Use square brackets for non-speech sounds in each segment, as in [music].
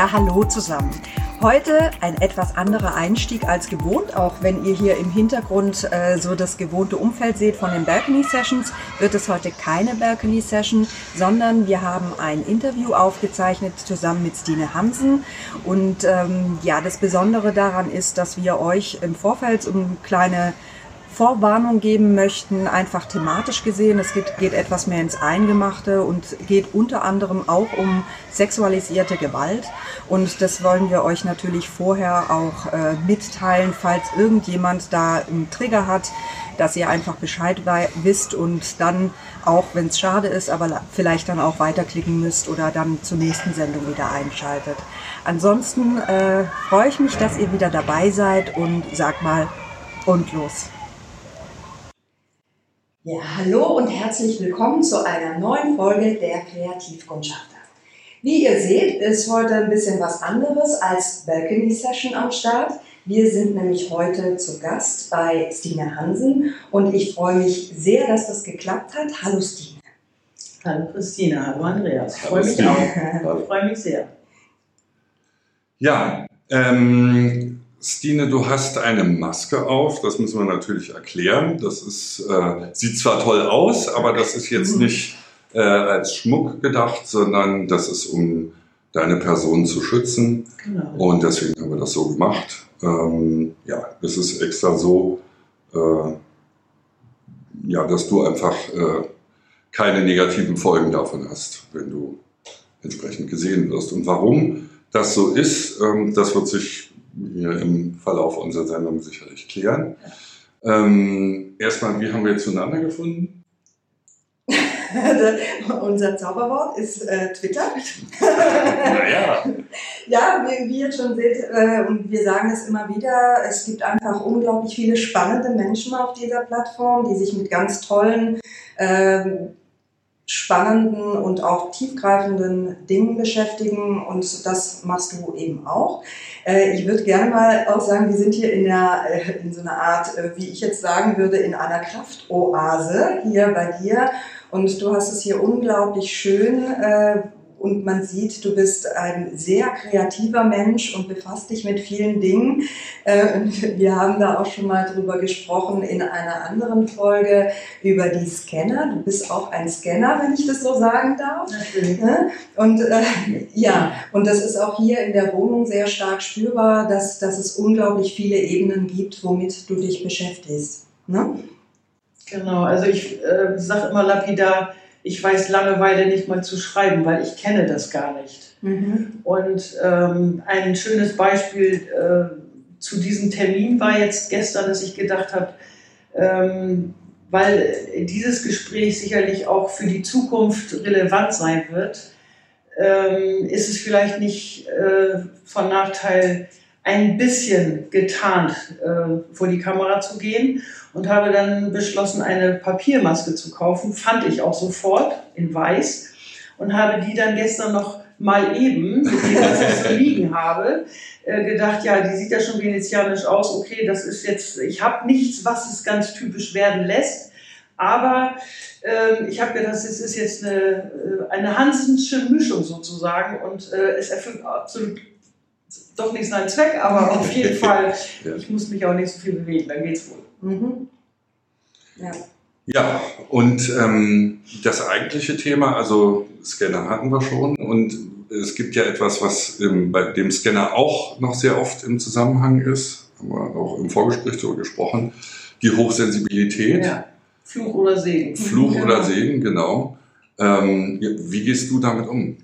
Ja, hallo zusammen. Heute ein etwas anderer Einstieg als gewohnt, auch wenn ihr hier im Hintergrund äh, so das gewohnte Umfeld seht von den Balcony Sessions, wird es heute keine Balcony Session, sondern wir haben ein Interview aufgezeichnet zusammen mit Stine Hansen. Und ähm, ja, das Besondere daran ist, dass wir euch im Vorfeld eine kleine Vorwarnung geben möchten, einfach thematisch gesehen. Es geht, geht, etwas mehr ins Eingemachte und geht unter anderem auch um sexualisierte Gewalt. Und das wollen wir euch natürlich vorher auch äh, mitteilen, falls irgendjemand da einen Trigger hat, dass ihr einfach Bescheid wisst und dann auch, wenn es schade ist, aber vielleicht dann auch weiterklicken müsst oder dann zur nächsten Sendung wieder einschaltet. Ansonsten äh, freue ich mich, dass ihr wieder dabei seid und sag mal und los. Ja, hallo und herzlich willkommen zu einer neuen Folge der Kreativkundschafter. Wie ihr seht, ist heute ein bisschen was anderes als Balcony Session am Start. Wir sind nämlich heute zu Gast bei Stine Hansen und ich freue mich sehr, dass das geklappt hat. Hallo Stine. Hallo Christine, hallo Andreas. Ich freue mich auch. Ich freue mich sehr. Ja, ähm, Stine, du hast eine Maske auf, das müssen wir natürlich erklären. Das ist, äh, sieht zwar toll aus, aber das ist jetzt mhm. nicht äh, als Schmuck gedacht, sondern das ist, um deine Person zu schützen. Genau. Und deswegen haben wir das so gemacht. Ähm, ja, es ist extra so, äh, ja, dass du einfach äh, keine negativen Folgen davon hast, wenn du entsprechend gesehen wirst. Und warum das so ist, ähm, das wird sich hier im Verlauf unserer Sendung sicherlich klären. Ähm, erstmal, wie haben wir zueinander gefunden? [laughs] Unser Zauberwort ist äh, Twitter. naja. [laughs] Ja, wie, wie ihr schon seht, äh, und wir sagen es immer wieder, es gibt einfach unglaublich viele spannende Menschen auf dieser Plattform, die sich mit ganz tollen äh, spannenden und auch tiefgreifenden Dingen beschäftigen und das machst du eben auch. Äh, ich würde gerne mal auch sagen, wir sind hier in, der, äh, in so einer Art, äh, wie ich jetzt sagen würde, in einer Kraftoase hier bei dir und du hast es hier unglaublich schön und man sieht, du bist ein sehr kreativer Mensch und befasst dich mit vielen Dingen. Äh, wir haben da auch schon mal drüber gesprochen in einer anderen Folge über die Scanner. Du bist auch ein Scanner, wenn ich das so sagen darf. Natürlich. Und äh, ja, und das ist auch hier in der Wohnung sehr stark spürbar, dass, dass es unglaublich viele Ebenen gibt, womit du dich beschäftigst. Ne? Genau, also ich äh, sage immer lapidar, ich weiß Langeweile nicht mal zu schreiben, weil ich kenne das gar nicht. Mhm. Und ähm, ein schönes Beispiel äh, zu diesem Termin war jetzt gestern, dass ich gedacht habe, ähm, weil dieses Gespräch sicherlich auch für die Zukunft relevant sein wird, ähm, ist es vielleicht nicht äh, von Nachteil, ein bisschen getarnt äh, vor die Kamera zu gehen und habe dann beschlossen, eine Papiermaske zu kaufen. Fand ich auch sofort in weiß und habe die dann gestern noch mal eben, was ich so [laughs] liegen habe, äh, gedacht, ja, die sieht ja schon venezianisch aus. Okay, das ist jetzt, ich habe nichts, was es ganz typisch werden lässt. Aber äh, ich habe gedacht, es ist jetzt eine, äh, eine Hansensche Mischung sozusagen und äh, es erfüllt absolut doch nicht seinen Zweck, aber auf jeden [laughs] Fall, ich muss mich auch nicht so viel bewegen, dann geht's wohl. Mhm. Ja. Ja, und ähm, das eigentliche Thema, also Scanner hatten wir schon und es gibt ja etwas, was ähm, bei dem Scanner auch noch sehr oft im Zusammenhang ist, haben wir auch im Vorgespräch darüber gesprochen, die Hochsensibilität. Ja. Fluch oder Segen. Fluch genau. oder Segen, genau. Ähm, wie gehst du damit um?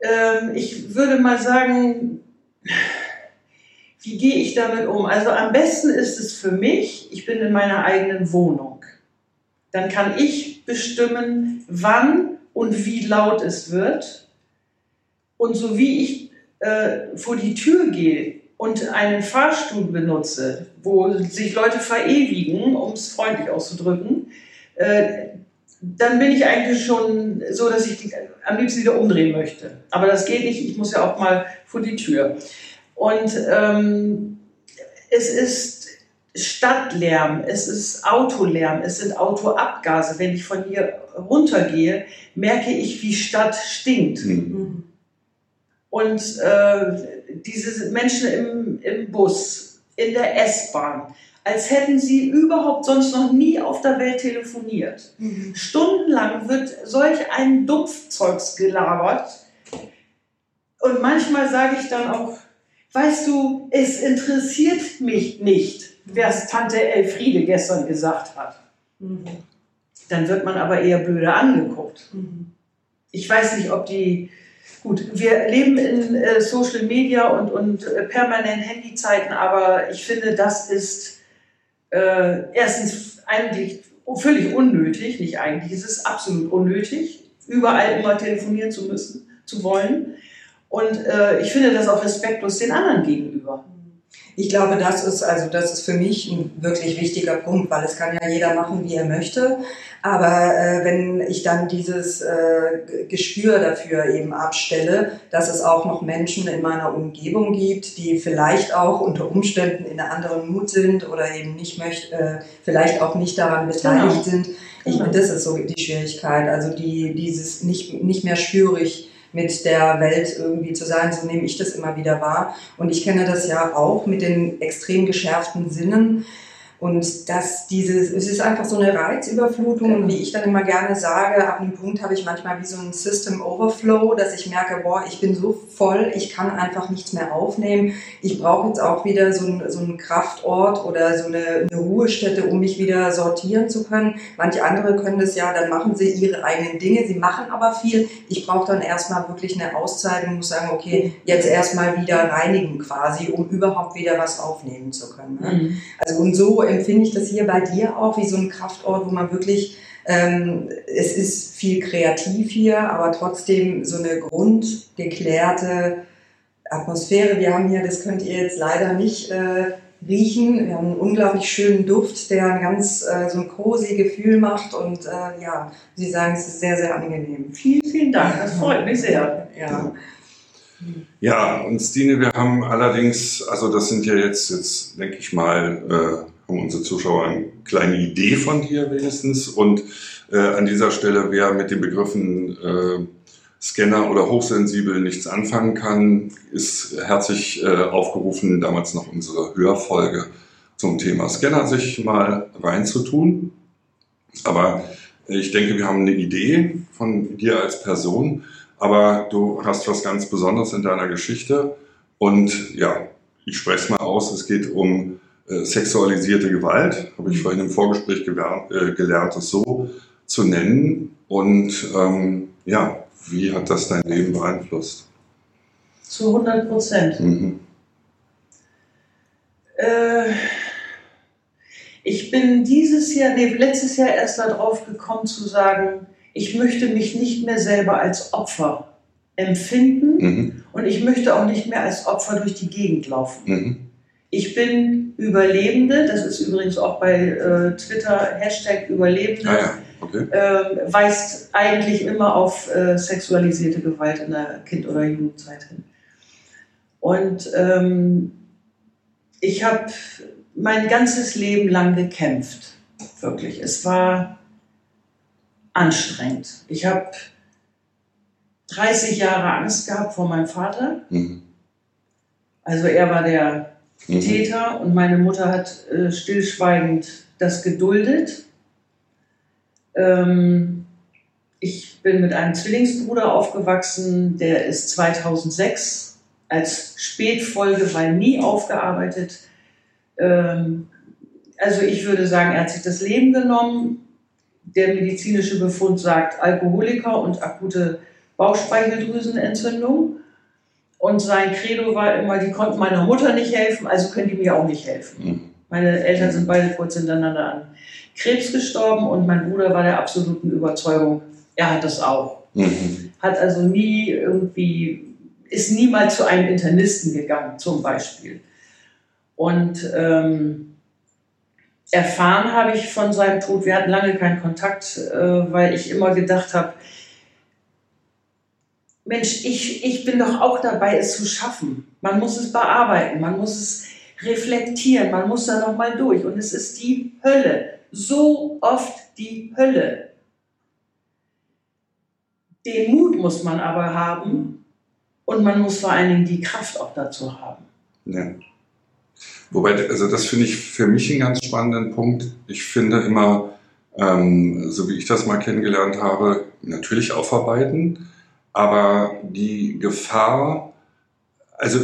ähm, ich würde mal sagen, wie gehe ich damit um? Also am besten ist es für mich, ich bin in meiner eigenen Wohnung. Dann kann ich bestimmen, wann und wie laut es wird. Und so wie ich äh, vor die Tür gehe und einen Fahrstuhl benutze, wo sich Leute verewigen, um es freundlich auszudrücken, äh, dann bin ich eigentlich schon so, dass ich am liebsten wieder umdrehen möchte. Aber das geht nicht, ich muss ja auch mal vor die Tür. Und ähm, es ist Stadtlärm, es ist Autolärm, es sind Autoabgase. Wenn ich von hier runtergehe, merke ich, wie Stadt stinkt. Mhm. Und äh, diese Menschen im, im Bus, in der S-Bahn, als hätten sie überhaupt sonst noch nie auf der Welt telefoniert. Mhm. Stundenlang wird solch ein Dumpfzeugs gelabert. Und manchmal sage ich dann auch, weißt du, es interessiert mich nicht, es Tante Elfriede gestern gesagt hat. Mhm. Dann wird man aber eher blöde angeguckt. Mhm. Ich weiß nicht, ob die Gut, wir leben in äh, Social Media und, und äh, permanent Handyzeiten, aber ich finde, das ist äh, erstens eigentlich völlig unnötig, nicht eigentlich, es ist absolut unnötig, überall immer telefonieren zu müssen, zu wollen. Und äh, ich finde das auch respektlos den anderen gegenüber. Ich glaube, das ist also das ist für mich ein wirklich wichtiger Punkt, weil es kann ja jeder machen, wie er möchte. Aber äh, wenn ich dann dieses äh, Gespür dafür eben abstelle, dass es auch noch Menschen in meiner Umgebung gibt, die vielleicht auch unter Umständen in einer anderen Mut sind oder eben nicht möchte, äh, vielleicht auch nicht daran beteiligt genau. sind. Ich, genau. Das ist so die Schwierigkeit. Also die dieses nicht nicht mehr schwierig mit der Welt irgendwie zu sein. So nehme ich das immer wieder wahr. Und ich kenne das ja auch mit den extrem geschärften Sinnen. Und dass dieses, es ist einfach so eine Reizüberflutung und wie ich dann immer gerne sage, ab einem Punkt habe ich manchmal wie so ein System Overflow, dass ich merke, boah, ich bin so voll, ich kann einfach nichts mehr aufnehmen. Ich brauche jetzt auch wieder so, ein, so einen Kraftort oder so eine, eine Ruhestätte, um mich wieder sortieren zu können. Manche andere können das ja, dann machen sie ihre eigenen Dinge, sie machen aber viel. Ich brauche dann erstmal wirklich eine Auszeit und muss sagen, okay, jetzt erstmal wieder reinigen quasi, um überhaupt wieder was aufnehmen zu können. Ne? Mhm. Also und so empfinde ich das hier bei dir auch wie so ein Kraftort, wo man wirklich, ähm, es ist viel kreativ hier, aber trotzdem so eine grundgeklärte Atmosphäre. Wir haben hier, das könnt ihr jetzt leider nicht äh, riechen. Wir haben einen unglaublich schönen Duft, der ein ganz äh, so ein cozy Gefühl macht und äh, ja, Sie sagen, es ist sehr, sehr angenehm. Vielen, vielen Dank, das freut mich sehr. Ja. Ja, und Stine, wir haben allerdings, also das sind ja jetzt, jetzt denke ich mal, äh, haben unsere Zuschauer eine kleine Idee von dir wenigstens. Und äh, an dieser Stelle, wer mit den Begriffen äh, Scanner oder hochsensibel nichts anfangen kann, ist herzlich äh, aufgerufen, damals noch unsere Hörfolge zum Thema Scanner sich mal reinzutun. Aber ich denke, wir haben eine Idee von dir als Person, aber du hast was ganz Besonderes in deiner Geschichte. Und ja, ich spreche es mal aus, es geht um äh, sexualisierte Gewalt, habe ich mhm. vorhin im Vorgespräch gelernt, äh, gelernt, das so zu nennen. Und ähm, ja, wie hat das dein Leben beeinflusst? Zu 100 Prozent. Mhm. Äh, ich bin dieses Jahr, nee, letztes Jahr erst darauf gekommen zu sagen, ich möchte mich nicht mehr selber als Opfer empfinden mhm. und ich möchte auch nicht mehr als Opfer durch die Gegend laufen. Mhm. Ich bin Überlebende, das ist übrigens auch bei äh, Twitter Hashtag Überlebende, ah ja. okay. äh, weist eigentlich immer auf äh, sexualisierte Gewalt in der Kind- oder Jugendzeit hin. Und ähm, ich habe mein ganzes Leben lang gekämpft, wirklich. Es war anstrengend. Ich habe 30 Jahre Angst gehabt vor meinem Vater. Mhm. Also er war der mhm. Täter und meine Mutter hat äh, stillschweigend das geduldet. Ähm, ich bin mit einem Zwillingsbruder aufgewachsen, der ist 2006 als Spätfolge, weil nie aufgearbeitet. Ähm, also ich würde sagen, er hat sich das Leben genommen. Der medizinische Befund sagt Alkoholiker und akute Bauchspeicheldrüsenentzündung. Und sein Credo war immer, die konnten meiner Mutter nicht helfen, also können die mir auch nicht helfen. Mhm. Meine Eltern sind beide kurz hintereinander an Krebs gestorben und mein Bruder war der absoluten Überzeugung, er hat das auch. Mhm. Hat also nie irgendwie, ist niemals zu einem Internisten gegangen, zum Beispiel. Und ähm, erfahren habe ich von seinem Tod, wir hatten lange keinen Kontakt, äh, weil ich immer gedacht habe, Mensch, ich, ich bin doch auch dabei, es zu schaffen. Man muss es bearbeiten, man muss es reflektieren, man muss da nochmal durch. Und es ist die Hölle, so oft die Hölle. Den Mut muss man aber haben, Und man muss vor allen Dingen die Kraft auch dazu haben. Ja. Wobei, also das finde ich für mich einen ganz spannenden Punkt. Ich finde immer, ähm, so wie ich das mal kennengelernt habe, natürlich aufarbeiten, aber die Gefahr, also,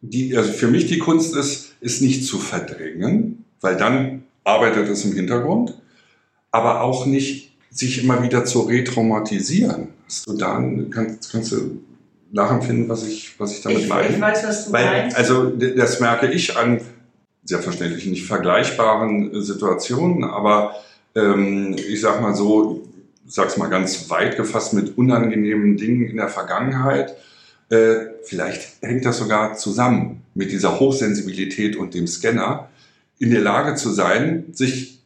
die, also für mich die Kunst ist, ist nicht zu verdrängen, weil dann arbeitet es im Hintergrund, aber auch nicht sich immer wieder zu retraumatisieren. Hast du da, kannst, kannst du nachempfinden, was ich, was ich damit ich, meine? Ich weiß, was du Weil, meinst. Also das merke ich an selbstverständlich nicht vergleichbaren Situationen, aber ähm, ich sag mal so, sag's mal ganz weit gefasst mit unangenehmen Dingen in der Vergangenheit. Äh, vielleicht hängt das sogar zusammen mit dieser Hochsensibilität und dem Scanner, in der Lage zu sein, sich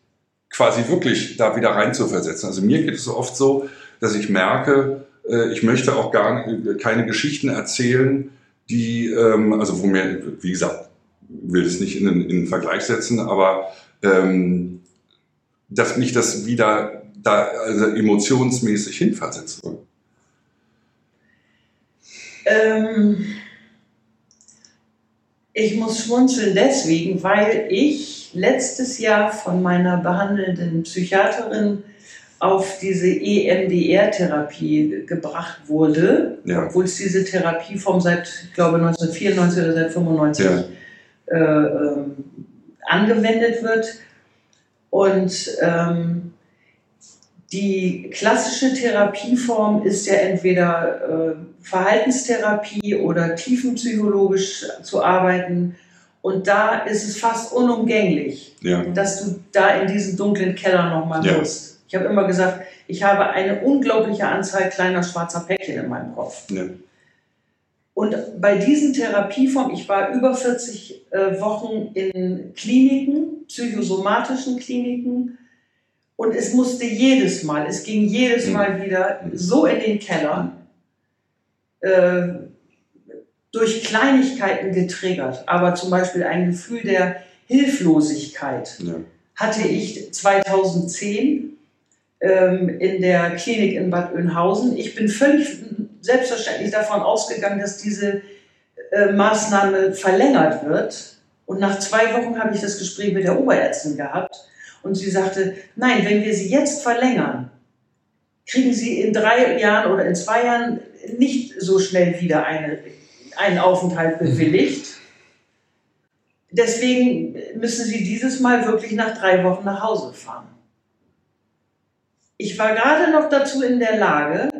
quasi wirklich da wieder reinzuversetzen. Also mir geht es so oft so, dass ich merke, äh, ich möchte auch gar keine Geschichten erzählen, die, ähm, also wo mir, wie gesagt, will es nicht in den, in den Vergleich setzen, aber ähm, dass mich das wieder da also emotionsmäßig hinversetzt wird. Ähm, ich muss schmunzeln deswegen, weil ich letztes Jahr von meiner behandelnden Psychiaterin auf diese EMDR-Therapie gebracht wurde, ja. obwohl es diese Therapieform seit, ich glaube, 1994 oder seit 95 ja. äh, ähm, angewendet wird. Und ähm, die klassische Therapieform ist ja entweder äh, Verhaltenstherapie oder tiefenpsychologisch zu arbeiten. Und da ist es fast unumgänglich, ja. dass du da in diesen dunklen Keller nochmal ja. musst. Ich habe immer gesagt, ich habe eine unglaubliche Anzahl kleiner schwarzer Päckchen in meinem Kopf. Ja. Und bei diesen Therapieformen, ich war über 40 äh, Wochen in Kliniken, psychosomatischen Kliniken, und es musste jedes Mal, es ging jedes Mal wieder so in den Keller, äh, durch Kleinigkeiten getriggert, aber zum Beispiel ein Gefühl der Hilflosigkeit ja. hatte ich 2010 ähm, in der Klinik in Bad Oeynhausen. Ich bin völlig selbstverständlich davon ausgegangen, dass diese äh, Maßnahme verlängert wird. Und nach zwei Wochen habe ich das Gespräch mit der Oberärztin gehabt und sie sagte, nein, wenn wir sie jetzt verlängern, kriegen sie in drei Jahren oder in zwei Jahren nicht so schnell wieder eine, einen Aufenthalt bewilligt. Deswegen müssen sie dieses Mal wirklich nach drei Wochen nach Hause fahren. Ich war gerade noch dazu in der Lage,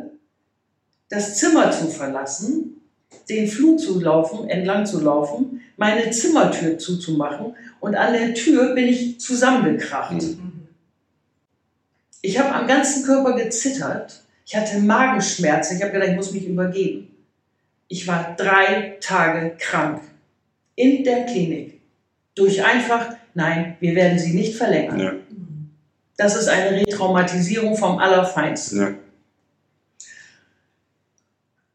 das Zimmer zu verlassen, den Flur zu laufen, entlang zu laufen, meine Zimmertür zuzumachen und an der Tür bin ich zusammengekracht. Mhm. Ich habe am ganzen Körper gezittert. Ich hatte Magenschmerzen. Ich habe gedacht, ich muss mich übergeben. Ich war drei Tage krank in der Klinik. Durch einfach, nein, wir werden sie nicht verlängern. Ja. Das ist eine Retraumatisierung vom Allerfeinsten. Ja.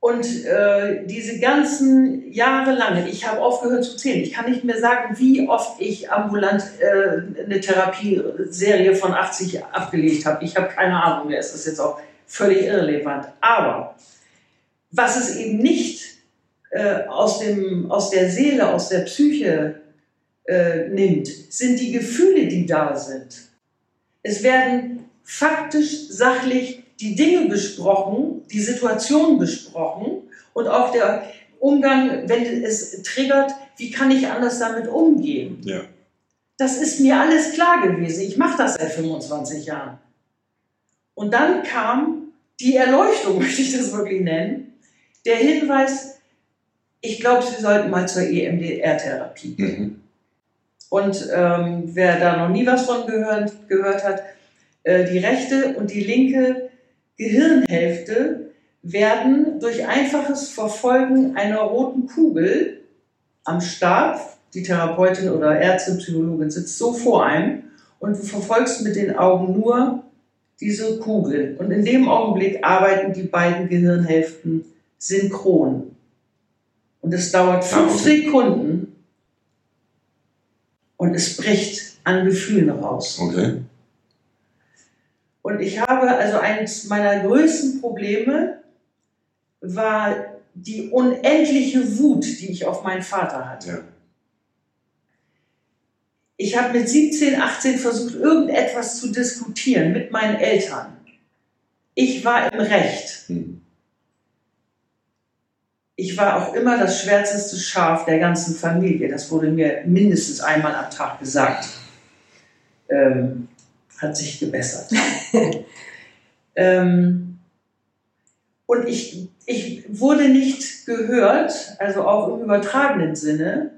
Und äh, diese ganzen Jahre lang, ich habe aufgehört zu zählen. Ich kann nicht mehr sagen, wie oft ich ambulant äh, eine Therapieserie von 80 abgelegt habe. Ich habe keine Ahnung mehr. Es ist jetzt auch völlig irrelevant. Aber was es eben nicht äh, aus, dem, aus der Seele, aus der Psyche äh, nimmt, sind die Gefühle, die da sind. Es werden faktisch, sachlich die Dinge besprochen, die Situation besprochen und auch der Umgang, wenn es triggert, wie kann ich anders damit umgehen? Ja. Das ist mir alles klar gewesen. Ich mache das seit 25 Jahren. Und dann kam die Erleuchtung, [laughs] möchte ich das wirklich nennen, der Hinweis, ich glaube, Sie sollten mal zur EMDR-Therapie gehen. Mhm. Und ähm, wer da noch nie was von gehört, gehört hat, äh, die rechte und die linke Gehirnhälfte werden durch einfaches Verfolgen einer roten Kugel am Stab, die Therapeutin oder Ärztin, Psychologin sitzt so vor einem und du verfolgst mit den Augen nur diese Kugel. Und in dem Augenblick arbeiten die beiden Gehirnhälften synchron. Und es dauert fünf Sekunden und es bricht an Gefühlen raus. Okay. Und ich habe, also eines meiner größten Probleme war die unendliche Wut, die ich auf meinen Vater hatte. Ja. Ich habe mit 17, 18 versucht, irgendetwas zu diskutieren mit meinen Eltern. Ich war im Recht. Hm. Ich war auch immer das schwärzeste Schaf der ganzen Familie. Das wurde mir mindestens einmal am Tag gesagt. Ähm, hat sich gebessert. [laughs] ähm, und ich, ich wurde nicht gehört, also auch im übertragenen Sinne.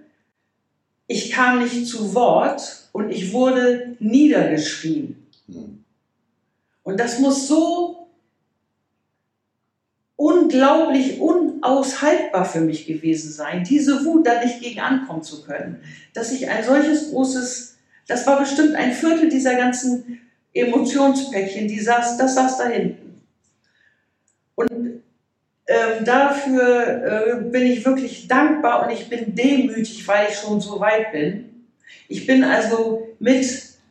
Ich kam nicht zu Wort und ich wurde niedergeschrien. Hm. Und das muss so unglaublich unaushaltbar für mich gewesen sein, diese Wut da nicht gegen ankommen zu können. Dass ich ein solches großes, das war bestimmt ein Viertel dieser ganzen Emotionspäckchen, die saß, das saß da hinten. Und ähm, dafür äh, bin ich wirklich dankbar und ich bin demütig, weil ich schon so weit bin. Ich bin also mit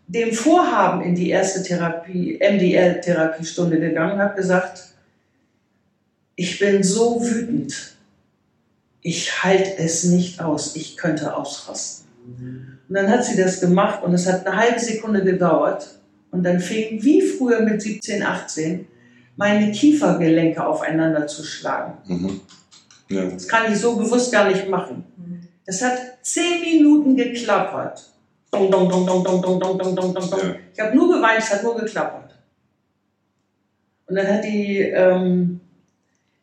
dem Vorhaben in die erste Therapie, MDR-Therapiestunde gegangen und habe gesagt, ich bin so wütend. Ich halte es nicht aus. Ich könnte ausrasten. Und dann hat sie das gemacht und es hat eine halbe Sekunde gedauert. Und dann fing wie früher mit 17, 18 meine Kiefergelenke aufeinander zu schlagen. Mhm. Ja. Das kann ich so bewusst gar nicht machen. Das hat zehn Minuten geklappert. Dong, dong, dong, dong, dong, dong, dong, dong, dong, dong. Ja. Ich habe nur geweint, es hat nur geklappert. Und dann hat die ähm,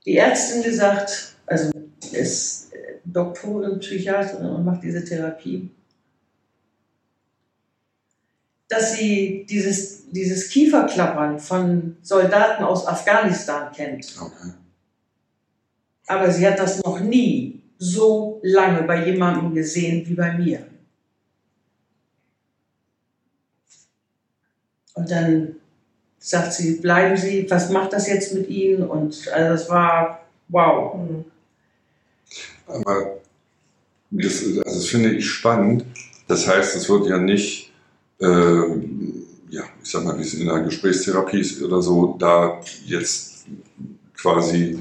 die Ärztin gesagt, also ist Doktorin, Psychiaterin und macht diese Therapie, dass sie dieses, dieses Kieferklappern von Soldaten aus Afghanistan kennt. Okay. Aber sie hat das noch nie so lange bei jemandem gesehen wie bei mir. Und dann sagt sie, bleiben Sie, was macht das jetzt mit Ihnen? Und also das war wow. Mhm. Aber das, also das finde ich spannend. Das heißt, es wird ja nicht, ja, ich sag mal, wie es in der Gesprächstherapie ist oder so, da jetzt quasi,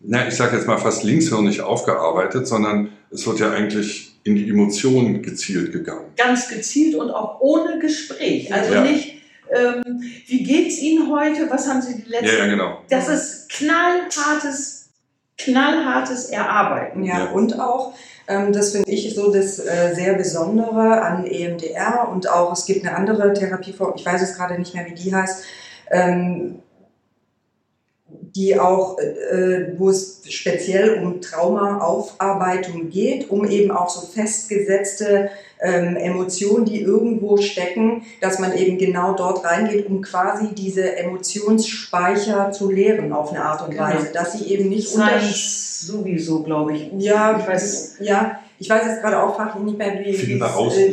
na, ich sag jetzt mal fast linkshirnig aufgearbeitet, sondern es wird ja eigentlich in die Emotionen gezielt gegangen. Ganz gezielt und auch ohne Gespräch. Also ja. nicht, ähm, wie geht's Ihnen heute? Was haben Sie die letzten? Ja, ja genau. Das ist knallhartes, knallhartes Erarbeiten. Ja, ja. und auch, ähm, das finde ich so das äh, sehr Besondere an EMDR und auch, es gibt eine andere Therapieform, ich weiß es gerade nicht mehr, wie die heißt, ähm, die auch, äh, wo es speziell um Traumaaufarbeitung geht, um eben auch so festgesetzte ähm, Emotionen, die irgendwo stecken, dass man eben genau dort reingeht, um quasi diese Emotionsspeicher zu leeren auf eine Art und genau. Weise, dass sie eben nicht unter sowieso, glaube ich. Ja, ich weiß, ja, ich weiß jetzt gerade auch fachlich nicht mehr, wie. Finden wir raus, äh,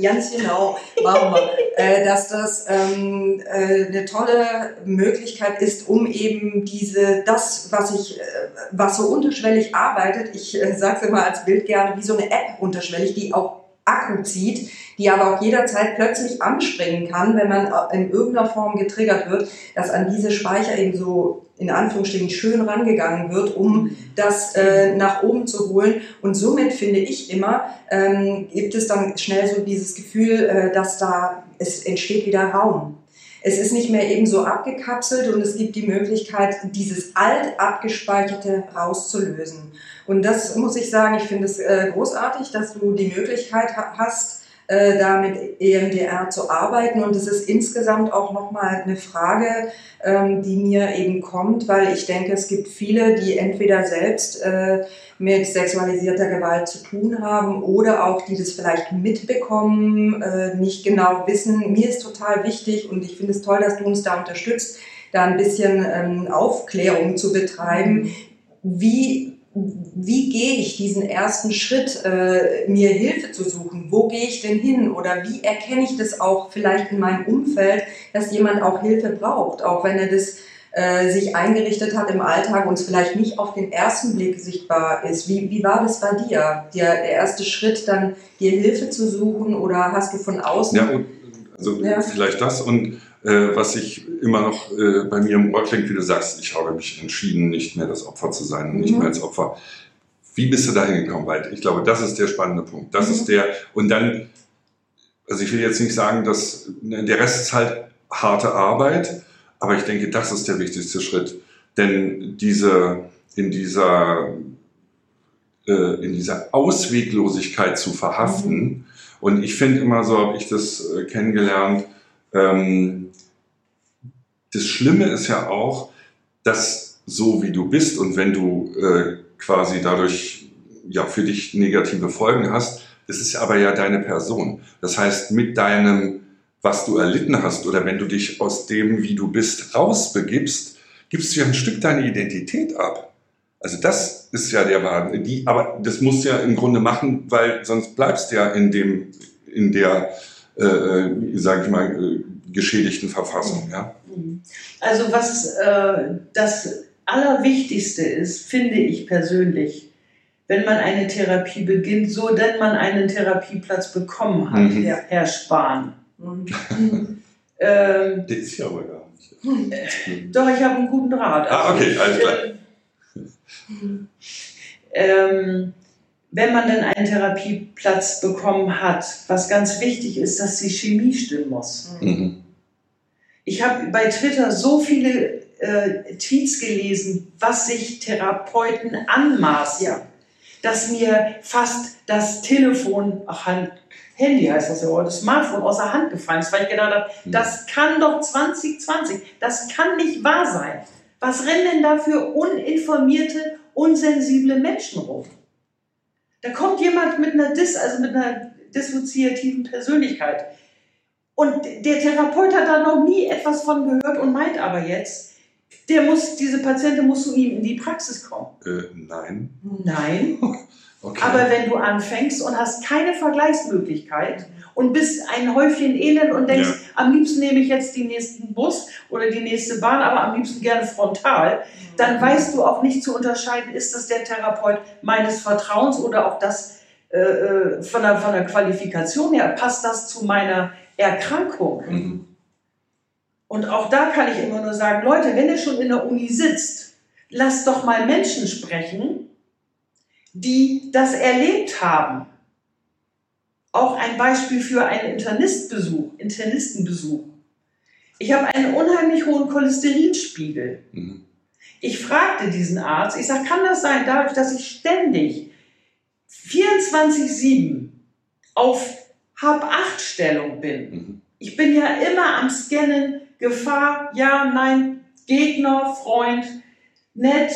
Ganz genau, machen wir. äh, dass das ähm, äh, eine tolle Möglichkeit ist, um eben diese, das, was ich, äh, was so unterschwellig arbeitet, ich äh, sage es immer als Bild gerne, wie so eine App unterschwellig, die auch Akku zieht, die aber auch jederzeit plötzlich anspringen kann, wenn man in irgendeiner Form getriggert wird, dass an diese Speicher eben so in Anführungsstrichen schön rangegangen wird, um das äh, nach oben zu holen. Und somit finde ich immer, ähm, gibt es dann schnell so dieses Gefühl, äh, dass da es entsteht wieder Raum. Es ist nicht mehr eben so abgekapselt und es gibt die Möglichkeit, dieses alt abgespeicherte rauszulösen. Und das muss ich sagen, ich finde es äh, großartig, dass du die Möglichkeit hast, äh, da mit EMDR zu arbeiten. Und es ist insgesamt auch nochmal eine Frage, ähm, die mir eben kommt, weil ich denke, es gibt viele, die entweder selbst äh, mit sexualisierter Gewalt zu tun haben oder auch die das vielleicht mitbekommen, äh, nicht genau wissen. Mir ist total wichtig und ich finde es toll, dass du uns da unterstützt, da ein bisschen ähm, Aufklärung zu betreiben. Wie wie gehe ich diesen ersten Schritt, äh, mir Hilfe zu suchen? Wo gehe ich denn hin? Oder wie erkenne ich das auch vielleicht in meinem Umfeld, dass jemand auch Hilfe braucht, auch wenn er das äh, sich eingerichtet hat im Alltag und es vielleicht nicht auf den ersten Blick sichtbar ist. Wie, wie war das bei dir? Der, der erste Schritt, dann dir Hilfe zu suchen oder hast du von außen? Ja, also ja. vielleicht das und äh, was ich immer noch äh, bei mir im Ohr klingt, wie du sagst, ich habe mich entschieden, nicht mehr das Opfer zu sein, mhm. nicht mehr als Opfer. Wie bist du da hingekommen? Weil ich glaube, das ist der spannende Punkt. Das mhm. ist der, und dann, also ich will jetzt nicht sagen, dass ne, der Rest ist halt harte Arbeit, aber ich denke, das ist der wichtigste Schritt. Denn diese, in dieser, äh, in dieser Ausweglosigkeit zu verhaften, mhm. und ich finde immer so, habe ich das äh, kennengelernt, ähm, das Schlimme ist ja auch, dass so wie du bist und wenn du äh, quasi dadurch ja für dich negative Folgen hast, das ist aber ja deine Person. Das heißt, mit deinem, was du erlitten hast oder wenn du dich aus dem, wie du bist, rausbegibst, gibst du ja ein Stück deine Identität ab. Also das ist ja der Wahn. Die, aber das musst du ja im Grunde machen, weil sonst bleibst du ja in dem, in der, äh, sage ich mal, äh, geschädigten Verfassung. Ja? Also was äh, das Allerwichtigste ist, finde ich persönlich, wenn man eine Therapie beginnt, so denn man einen Therapieplatz bekommen hat, mhm. Herr Spahn. Mhm. [laughs] ähm, Der ist ja aber gar nicht. Äh, [laughs] doch, ich habe einen guten Draht. Ah, okay, alles klar. Ähm, wenn man denn einen Therapieplatz bekommen hat, was ganz wichtig ist, dass die Chemie stimmen muss. Mhm. Ich habe bei Twitter so viele äh, Tweets gelesen, was sich Therapeuten anmaßen, ja. dass mir fast das Telefon, ach, Handy heißt das ja, oder das Smartphone aus der Hand gefallen ist, weil ich gedacht habe, mhm. das kann doch 2020, das kann nicht wahr sein. Was rennen denn da für uninformierte, unsensible Menschen rum? Da kommt jemand mit einer Dis, also mit einer dissoziativen Persönlichkeit. Und der Therapeut hat da noch nie etwas von gehört und meint aber jetzt, der muss, diese Patientin muss zu ihm in die Praxis kommen. Äh, nein. Nein. [laughs] Okay. Aber wenn du anfängst und hast keine Vergleichsmöglichkeit und bist ein Häufchen Elend und denkst, ja. am liebsten nehme ich jetzt den nächsten Bus oder die nächste Bahn, aber am liebsten gerne frontal, dann mhm. weißt du auch nicht zu unterscheiden, ist das der Therapeut meines Vertrauens oder auch das äh, äh von, der, von der Qualifikation her, passt das zu meiner Erkrankung? Mhm. Und auch da kann ich immer nur sagen, Leute, wenn ihr schon in der Uni sitzt, lasst doch mal Menschen sprechen, die das erlebt haben. Auch ein Beispiel für einen Internistbesuch, Internistenbesuch. Ich habe einen unheimlich hohen Cholesterinspiegel. Mhm. Ich fragte diesen Arzt, ich sage, kann das sein, dadurch, dass ich ständig 24-7 auf Hab-8-Stellung bin. Mhm. Ich bin ja immer am Scannen, Gefahr, ja, nein, Gegner, Freund, nett,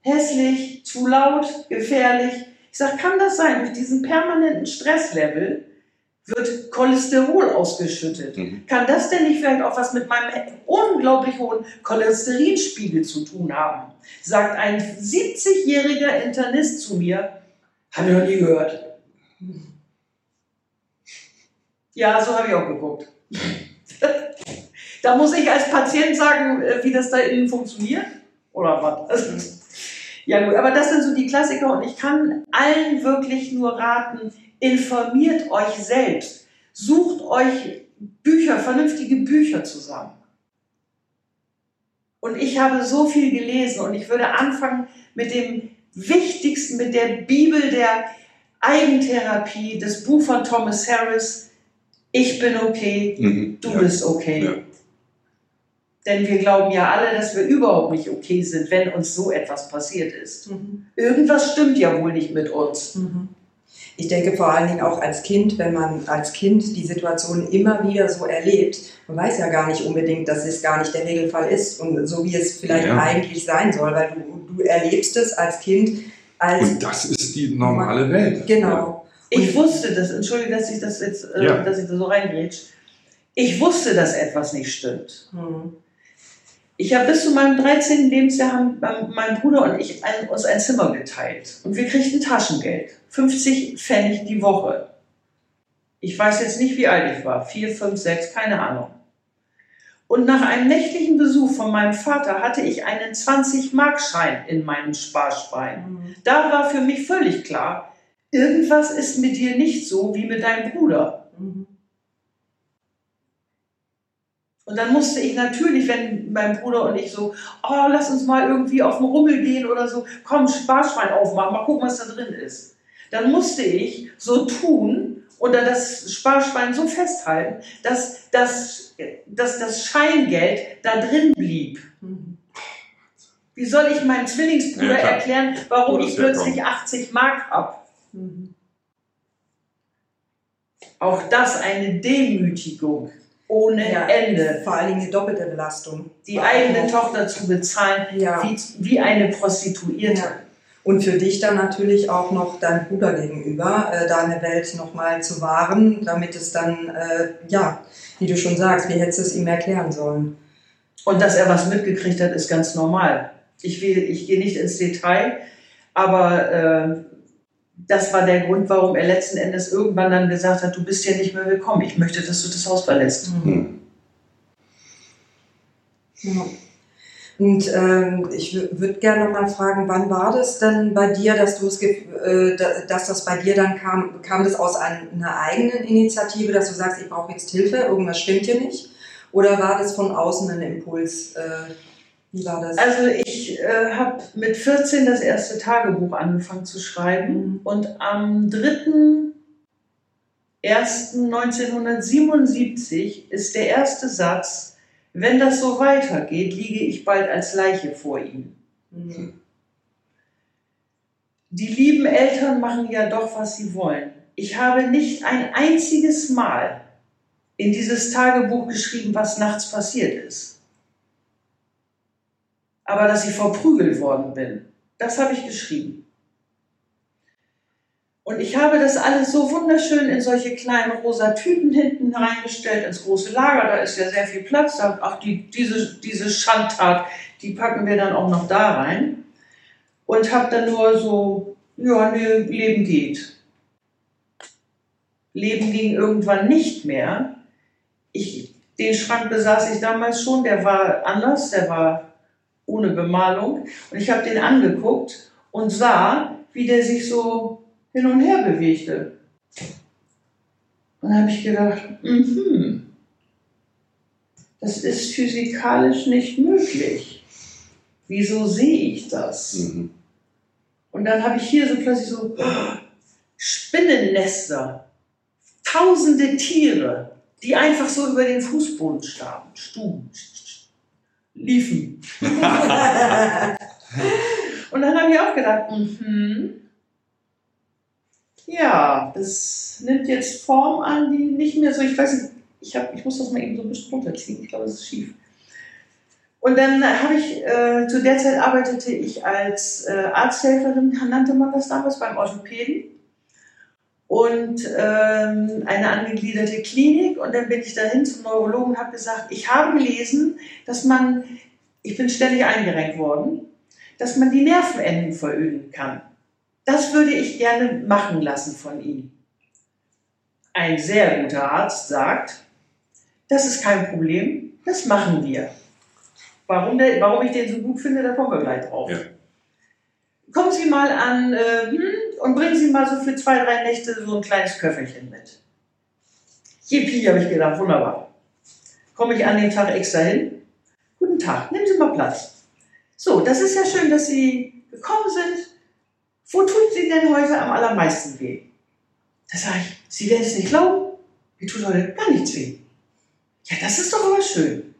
hässlich, zu laut, gefährlich. Ich sage, kann das sein? Durch diesen permanenten Stresslevel wird Cholesterol ausgeschüttet. Mhm. Kann das denn nicht vielleicht auch was mit meinem unglaublich hohen Cholesterinspiegel zu tun haben? Sagt ein 70-jähriger Internist zu mir, habe ich noch nie gehört. Ja, so habe ich auch geguckt. Da muss ich als Patient sagen, äh, wie das da innen funktioniert? Oder was? [laughs] Ja gut, aber das sind so die Klassiker und ich kann allen wirklich nur raten, informiert euch selbst. Sucht euch Bücher, vernünftige Bücher zusammen. Und ich habe so viel gelesen und ich würde anfangen mit dem Wichtigsten, mit der Bibel der Eigentherapie, das Buch von Thomas Harris. Ich bin okay, mhm, du ja. bist okay. Ja. Denn wir glauben ja alle, dass wir überhaupt nicht okay sind, wenn uns so etwas passiert ist. Mhm. Irgendwas stimmt ja wohl nicht mit uns. Mhm. Ich denke vor allen Dingen auch als Kind, wenn man als Kind die Situation immer wieder so erlebt, man weiß ja gar nicht unbedingt, dass es gar nicht der Regelfall ist und so wie es vielleicht ja. eigentlich sein soll, weil du, du erlebst es als Kind als. Und das ist die normale Welt. Genau. Ich wusste das, entschuldige, dass ich das jetzt, äh, ja. dass ich da so reingrätsch. Ich wusste, dass etwas nicht stimmt. Hm. Ich habe bis zu meinem 13. Lebensjahr haben mein Bruder und ich ein, uns ein Zimmer geteilt. Und wir kriegten Taschengeld. 50 Pfennig die Woche. Ich weiß jetzt nicht, wie alt ich war. Vier, fünf, sechs, keine Ahnung. Und nach einem nächtlichen Besuch von meinem Vater hatte ich einen 20-Markschein in meinem Sparschwein. Mhm. Da war für mich völlig klar, irgendwas ist mit dir nicht so wie mit deinem Bruder. Mhm. Und dann musste ich natürlich, wenn mein Bruder und ich so, oh, lass uns mal irgendwie auf den Rummel gehen oder so, komm, Sparschwein aufmachen, mal gucken, was da drin ist. Dann musste ich so tun oder das Sparschwein so festhalten, dass, dass, dass das Scheingeld da drin blieb. Wie soll ich meinem Zwillingsbruder ja, erklären, warum ich plötzlich 80 Mark habe? Mhm. Auch das eine Demütigung ohne ja, Ende. Vor allem eine doppelte Belastung. Die eigene Tochter zu bezahlen, ja. wie, wie eine Prostituierte. Ja. Und für dich dann natürlich auch noch dein Bruder gegenüber, äh, deine Welt nochmal zu wahren, damit es dann, äh, ja, wie du schon sagst, wie hättest du es ihm erklären sollen? Und dass er was mitgekriegt hat, ist ganz normal. Ich, will, ich gehe nicht ins Detail, aber äh, das war der Grund, warum er letzten Endes irgendwann dann gesagt hat, du bist hier nicht mehr willkommen, ich möchte, dass du das Haus verlässt. Mhm. Ja. Und ähm, ich würde gerne noch mal fragen, wann war das denn bei dir, dass du es, äh, dass das bei dir dann kam? Kam das aus einer eigenen Initiative, dass du sagst, ich brauche jetzt Hilfe, irgendwas stimmt hier nicht? Oder war das von außen ein Impuls? Äh, wie war das? Also ich äh, habe mit 14 das erste Tagebuch angefangen zu schreiben mhm. und am 3.1.1977 ist der erste Satz wenn das so weitergeht, liege ich bald als Leiche vor ihm. Mhm. Die lieben Eltern machen ja doch, was sie wollen. Ich habe nicht ein einziges Mal in dieses Tagebuch geschrieben, was nachts passiert ist. Aber dass ich verprügelt worden bin, das habe ich geschrieben. Und ich habe das alles so wunderschön in solche kleinen rosa Tüten hinten reingestellt, ins große Lager. Da ist ja sehr viel Platz. Ach, die, diese, diese Schandtat, die packen wir dann auch noch da rein. Und habe dann nur so, ja, nee, Leben geht. Leben ging irgendwann nicht mehr. Ich, den Schrank besaß ich damals schon, der war anders, der war ohne Bemalung. Und ich habe den angeguckt und sah, wie der sich so hin und her bewegte. Und dann habe ich gedacht, mhm, das ist physikalisch nicht möglich. Wieso sehe ich das? Mhm. Und dann habe ich hier so plötzlich so Spinnennester, tausende Tiere, die einfach so über den Fußboden starben, stuben, liefen. [laughs] und dann habe ich auch gedacht, mhm, ja, das nimmt jetzt Form an, die nicht mehr so, ich weiß nicht, ich, hab, ich muss das mal eben so ein bisschen runterziehen, ich glaube, es ist schief. Und dann habe ich, äh, zu der Zeit arbeitete ich als äh, Arzthelferin, nannte man das damals, beim Orthopäden. Und ähm, eine angegliederte Klinik. Und dann bin ich dahin zum Neurologen und habe gesagt, ich habe gelesen, dass man, ich bin ständig eingerenkt worden, dass man die Nervenenden veröden kann. Das würde ich gerne machen lassen von ihm. Ein sehr guter Arzt sagt, das ist kein Problem, das machen wir. Warum, der, warum ich den so gut finde, da kommen wir gleich drauf. Ja. Kommen Sie mal an äh, hm, und bringen Sie mal so für zwei, drei Nächte so ein kleines Köfferchen mit. Yippie, habe ich gedacht, wunderbar. Komme ich an dem Tag extra hin. Guten Tag, nehmen Sie mal Platz. So, das ist ja schön, dass Sie gekommen sind. Wo tut sie denn heute am allermeisten weh? Da sage ich, Sie werden es nicht glauben, mir tut heute gar nichts weh. Ja, das ist doch aber schön.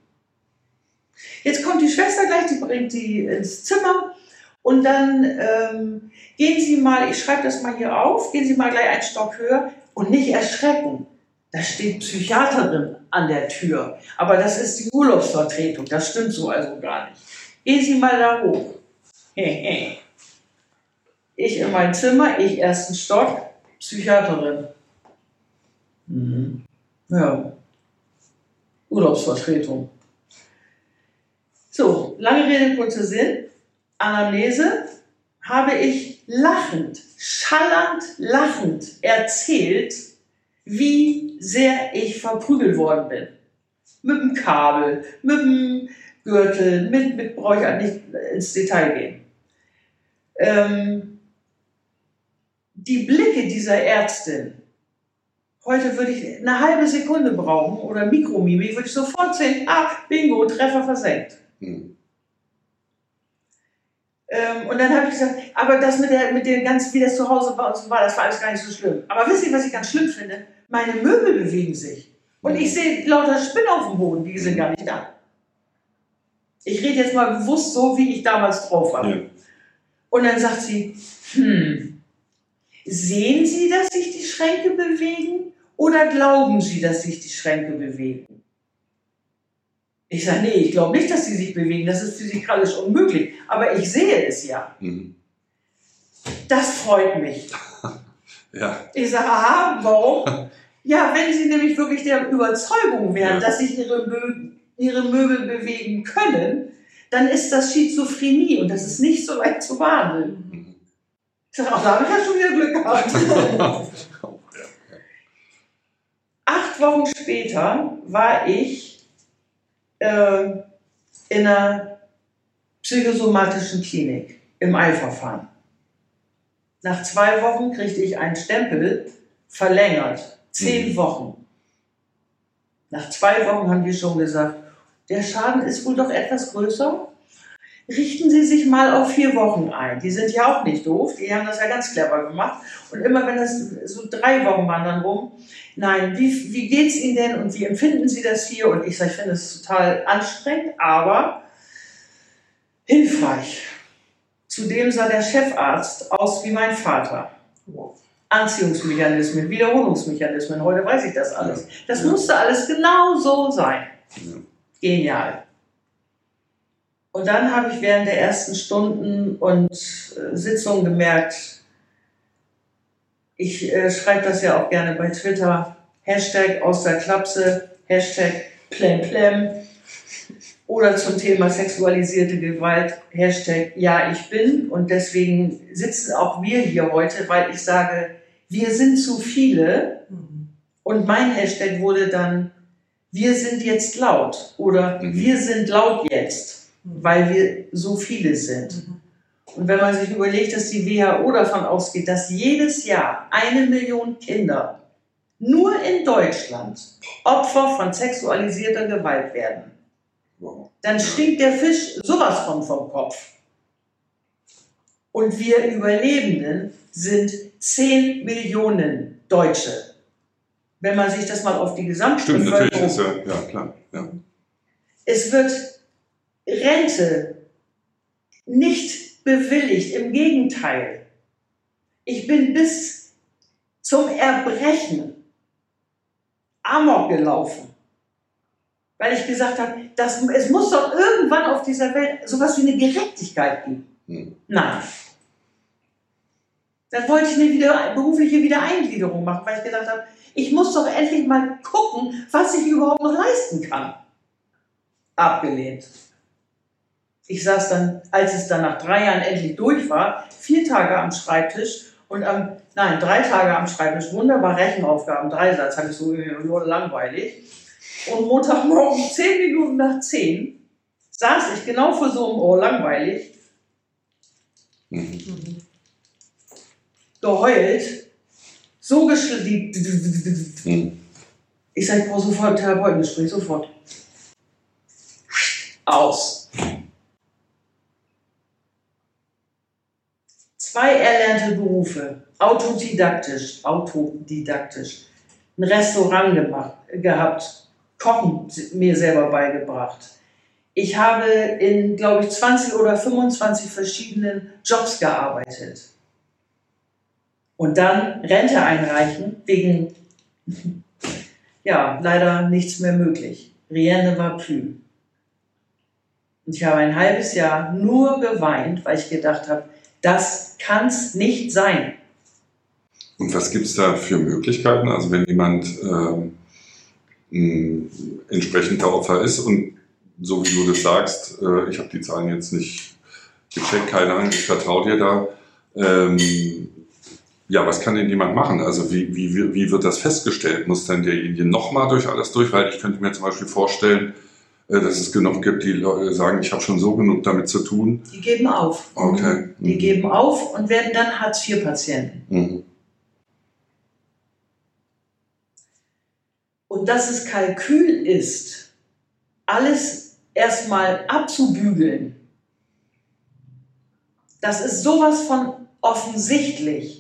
Jetzt kommt die Schwester gleich, die bringt sie ins Zimmer und dann ähm, gehen Sie mal, ich schreibe das mal hier auf, gehen Sie mal gleich einen Stock höher und nicht erschrecken. Da steht Psychiaterin an der Tür, aber das ist die Urlaubsvertretung, das stimmt so also gar nicht. Gehen Sie mal da hoch. [laughs] Ich in mein Zimmer, ich ersten Stock, Psychiaterin. Mhm. Ja. Urlaubsvertretung. So, lange Rede, kurzer Sinn. Anamnese habe ich lachend, schallend, lachend erzählt, wie sehr ich verprügelt worden bin. Mit dem Kabel, mit dem Gürtel, mit, mit brauche ich nicht ins Detail gehen. Ähm, die Blicke dieser Ärztin, Heute würde ich eine halbe Sekunde brauchen oder Mikromimik, würde ich sofort sehen, ah, Bingo, Treffer versenkt. Mhm. Ähm, und dann habe ich gesagt, aber das mit, der, mit den ganz, wie das zu Hause bei uns war, das war alles gar nicht so schlimm. Aber wisst ihr, was ich ganz schlimm finde? Meine Möbel bewegen sich. Und ich sehe lauter Spinnen auf dem Boden, die sind gar nicht da. Ich rede jetzt mal bewusst so, wie ich damals drauf war. Ja. Und dann sagt sie, hm, sehen Sie, dass sich die Schränke bewegen oder glauben Sie, dass sich die Schränke bewegen? Ich sage, nee, ich glaube nicht, dass sie sich bewegen. Das ist physikalisch unmöglich. Aber ich sehe es ja. Mhm. Das freut mich. [laughs] ja. Ich sage, aha, warum? ja, wenn Sie nämlich wirklich der Überzeugung wären, ja. dass sich ihre, Mö ihre Möbel bewegen können, dann ist das Schizophrenie und das ist nicht so leicht zu behandeln. Ich sage, auch da habe ich ja schon wieder Glück gehabt. [laughs] Acht Wochen später war ich äh, in einer psychosomatischen Klinik im Eilverfahren. Nach zwei Wochen kriegte ich einen Stempel verlängert. Zehn mhm. Wochen. Nach zwei Wochen haben die schon gesagt, der Schaden ist wohl doch etwas größer. Richten Sie sich mal auf vier Wochen ein. Die sind ja auch nicht doof, die haben das ja ganz clever gemacht. Und immer wenn das so drei Wochen waren dann rum, nein, wie, wie geht es Ihnen denn und wie empfinden Sie das hier? Und ich sage, ich finde es total anstrengend, aber hilfreich. Zudem sah der Chefarzt aus wie mein Vater. Anziehungsmechanismen, Wiederholungsmechanismen, heute weiß ich das alles. Das musste alles genau so sein. Genial. Und dann habe ich während der ersten Stunden und äh, Sitzungen gemerkt, ich äh, schreibe das ja auch gerne bei Twitter, Hashtag aus der Klapse, Hashtag Plem oder zum Thema sexualisierte Gewalt, Hashtag Ja, ich bin. Und deswegen sitzen auch wir hier heute, weil ich sage, wir sind zu viele. Und mein Hashtag wurde dann, wir sind jetzt laut oder mhm. wir sind laut jetzt, weil wir so viele sind. Mhm. Und wenn man sich überlegt, dass die WHO davon ausgeht, dass jedes Jahr eine Million Kinder nur in Deutschland Opfer von sexualisierter Gewalt werden, dann stinkt der Fisch sowas von vom Kopf. Und wir Überlebenden sind 10 Millionen Deutsche. Wenn man sich das mal auf die Gesamtbevölkerung... Stimmt, natürlich ist ja, ja klar. Ja. Es wird Rente nicht bewilligt, im Gegenteil. Ich bin bis zum Erbrechen Amok gelaufen. Weil ich gesagt habe, das, es muss doch irgendwann auf dieser Welt sowas wie eine Gerechtigkeit geben. Hm. Nein. Dann wollte ich eine wieder, berufliche Wiedereingliederung machen, weil ich gedacht habe, ich muss doch endlich mal gucken, was ich überhaupt noch leisten kann. Abgelehnt. Ich saß dann, als es dann nach drei Jahren endlich durch war, vier Tage am Schreibtisch und am, nein, drei Tage am Schreibtisch, wunderbar Rechenaufgaben, Dreisatz, hatte ich so wurde langweilig. Und Montagmorgen, zehn Minuten nach zehn, saß ich genau vor so einem Ohr langweilig, mhm. geheult, so geschliffen. Mhm. Ich sage, ich brauche sofort ein Therapeutengespräch, sofort. Aus. Zwei erlernte Berufe, autodidaktisch, autodidaktisch. Ein Restaurant gemacht, gehabt, Kochen mir selber beigebracht. Ich habe in, glaube ich, 20 oder 25 verschiedenen Jobs gearbeitet. Und dann Rente einreichen, wegen, [laughs] ja, leider nichts mehr möglich. Rien ne va plus. Und ich habe ein halbes Jahr nur geweint, weil ich gedacht habe, das kann es nicht sein. Und was gibt es da für Möglichkeiten? Also wenn jemand ein entsprechender Opfer ist und so wie du das sagst, äh, ich habe die Zahlen jetzt nicht gecheckt, keine Ahnung, ich vertraue dir da. Ähm, ja, was kann denn jemand machen? Also wie, wie, wie wird das festgestellt? Muss dann derjenige nochmal durch alles durch? Weil ich könnte mir zum Beispiel vorstellen, äh, dass es genug gibt, die sagen, ich habe schon so genug damit zu tun? Die geben auf. Okay. Die mhm. geben auf und werden dann Hartz-IV-Patienten. Mhm. und dass es Kalkül ist, alles erstmal abzubügeln, das ist sowas von offensichtlich.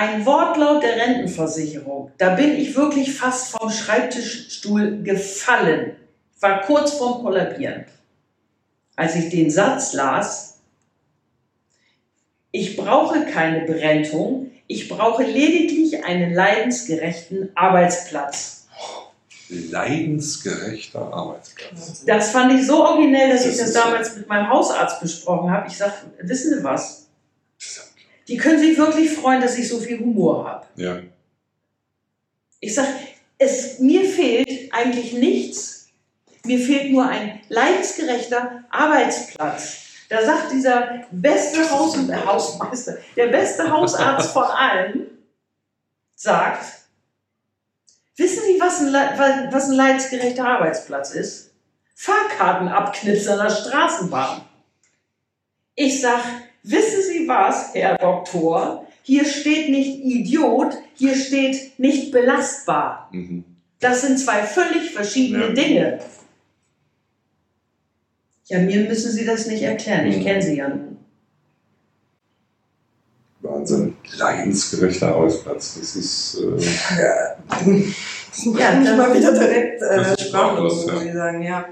Ein Wortlaut der Rentenversicherung, da bin ich wirklich fast vom Schreibtischstuhl gefallen, war kurz vorm Kollabieren. Als ich den Satz las, ich brauche keine Berentung, ich brauche lediglich einen leidensgerechten Arbeitsplatz. Leidensgerechter Arbeitsplatz. Das fand ich so originell, dass das ich das damals mit meinem Hausarzt besprochen habe. Ich sage, wissen Sie was? Die können sich wirklich freuen, dass ich so viel Humor habe. Ja. Ich sage, es, mir fehlt eigentlich nichts. Mir fehlt nur ein leidensgerechter Arbeitsplatz. Da sagt dieser beste Haus Hausmeister, der beste Hausarzt von allen, sagt, wissen Sie, was ein, was ein leidensgerechter Arbeitsplatz ist? Fahrkarten abknipsen an der Straßenbahn. Ich sag, wissen Sie was, Herr Doktor? Hier steht nicht Idiot, hier steht nicht belastbar. Mhm. Das sind zwei völlig verschiedene ja. Dinge. Ja, mir müssen Sie das nicht erklären. Ich kenne Sie ja. Wahnsinn. Leidensgerechter Arbeitsplatz. Das ist. Äh ja, ja nicht mal wieder direkt äh, sprachlos, muss ich sagen, ja.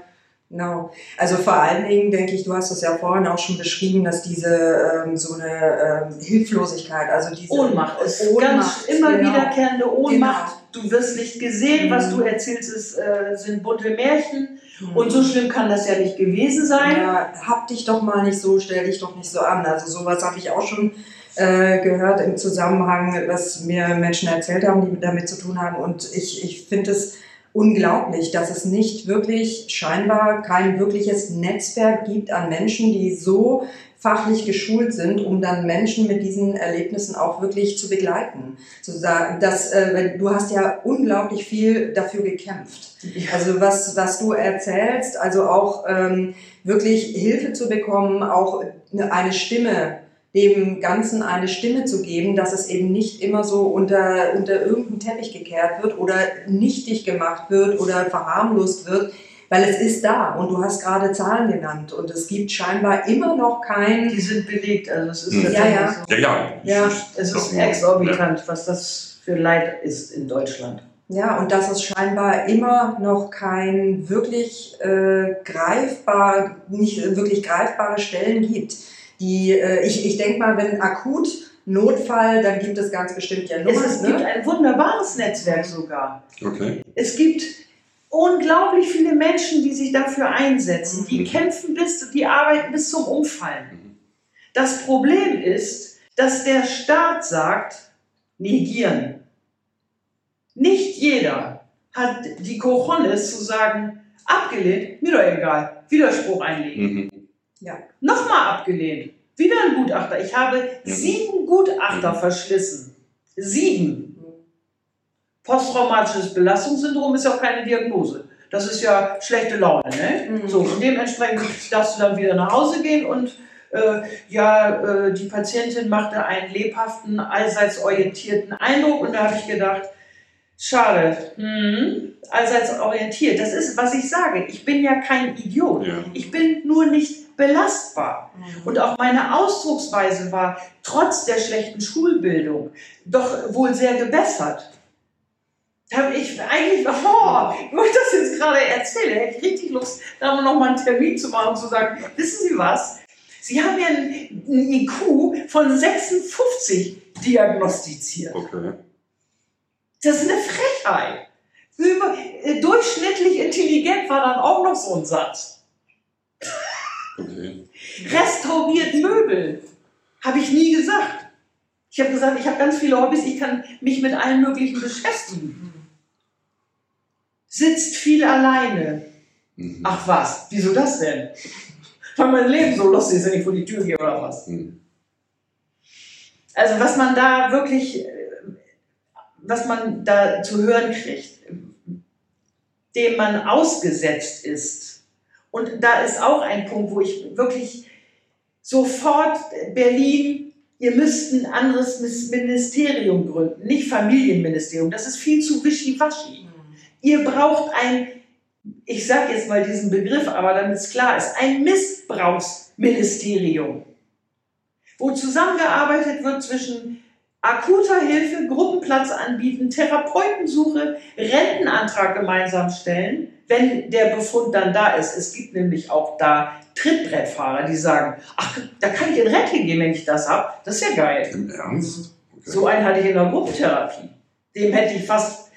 Genau. Also vor allen Dingen denke ich, du hast es ja vorhin auch schon beschrieben, dass diese ähm, so eine ähm, Hilflosigkeit, also diese Ohnmacht ist Ohnmacht, ganz immer genau. wiederkehrende Ohnmacht. Genau. Du wirst nicht gesehen, mhm. was du erzählst, ist, äh, sind bunte Märchen. Mhm. Und so schlimm kann das ja nicht gewesen sein. Ja, hab dich doch mal nicht so, stell dich doch nicht so an. Also sowas habe ich auch schon äh, gehört im Zusammenhang, was mir Menschen erzählt haben, die damit zu tun haben. Und ich, ich finde es unglaublich, dass es nicht wirklich scheinbar kein wirkliches Netzwerk gibt an Menschen, die so fachlich geschult sind, um dann Menschen mit diesen Erlebnissen auch wirklich zu begleiten. Zu sagen, dass, äh, du hast ja unglaublich viel dafür gekämpft. Also was, was du erzählst, also auch ähm, wirklich Hilfe zu bekommen, auch eine Stimme dem Ganzen eine Stimme zu geben, dass es eben nicht immer so unter, unter irgendeinen Teppich gekehrt wird oder nichtig gemacht wird oder verharmlost wird, weil es ist da und du hast gerade Zahlen genannt und es gibt scheinbar immer noch kein... Die sind belegt, also es ist mhm. ja, ja. So. ja, ja. ja. Es ist exorbitant, was das für Leid ist in Deutschland. Ja, und dass es scheinbar immer noch kein wirklich äh, greifbar, nicht wirklich greifbare Stellen gibt die, äh, ich, ich denke mal, wenn akut Notfall, dann gibt es ganz bestimmt ja Nummern. Es, es ne? gibt ein wunderbares Netzwerk sogar. Okay. Es gibt unglaublich viele Menschen, die sich dafür einsetzen. Die mhm. kämpfen bis, die arbeiten bis zum Umfallen. Mhm. Das Problem ist, dass der Staat sagt, negieren. Nicht jeder hat die Cojones zu sagen, abgelehnt, mir doch egal, Widerspruch einlegen. Mhm. Ja. Nochmal abgelehnt. Wieder ein Gutachter. Ich habe mhm. sieben Gutachter mhm. verschlissen. Sieben. Posttraumatisches Belastungssyndrom ist ja auch keine Diagnose. Das ist ja schlechte Laune. Ne? Mhm. So, und dementsprechend darfst du dann wieder nach Hause gehen und äh, ja, äh, die Patientin machte einen lebhaften, allseits orientierten Eindruck und da habe ich gedacht, schade, hm, allseits orientiert. Das ist, was ich sage. Ich bin ja kein Idiot. Ja. Ich bin nur nicht belastbar. Mhm. Und auch meine Ausdrucksweise war trotz der schlechten Schulbildung doch wohl sehr gebessert. Da habe ich eigentlich, [laughs] oh, wo ich das jetzt gerade erzähle, hätte ich richtig Lust, da noch mal einen Termin zu machen und zu sagen, wissen Sie was? Sie haben ja einen, IQ von 56 diagnostiziert. Okay. Das ist eine Frechheit. Äh, durchschnittlich intelligent war dann auch noch so ein Satz. Okay. Restauriert Möbel. Habe ich nie gesagt. Ich habe gesagt, ich habe ganz viele Hobbys, ich kann mich mit allen möglichen beschäftigen. Sitzt viel alleine. Mhm. Ach was, wieso das denn? Weil mein Leben so lustig ist, wenn ich vor die Tür gehe oder was. Mhm. Also was man da wirklich, was man da zu hören kriegt, dem man ausgesetzt ist, und da ist auch ein Punkt, wo ich wirklich sofort Berlin ihr müsst ein anderes Ministerium gründen, nicht Familienministerium. Das ist viel zu wischiwaschi. Mhm. Ihr braucht ein, ich sage jetzt mal diesen Begriff, aber damit es klar ist, ein Missbrauchsministerium, wo zusammengearbeitet wird zwischen akuter Hilfe, Gruppenplatz anbieten, Therapeutensuche, Rentenantrag gemeinsam stellen, wenn der Befund dann da ist. Es gibt nämlich auch da Trittbrettfahrer, die sagen, ach, da kann ich in Rente gehen, wenn ich das habe. Das ist ja geil. Im Ernst? Okay. So einen hatte ich in der Gruppentherapie. Dem hätte ich fast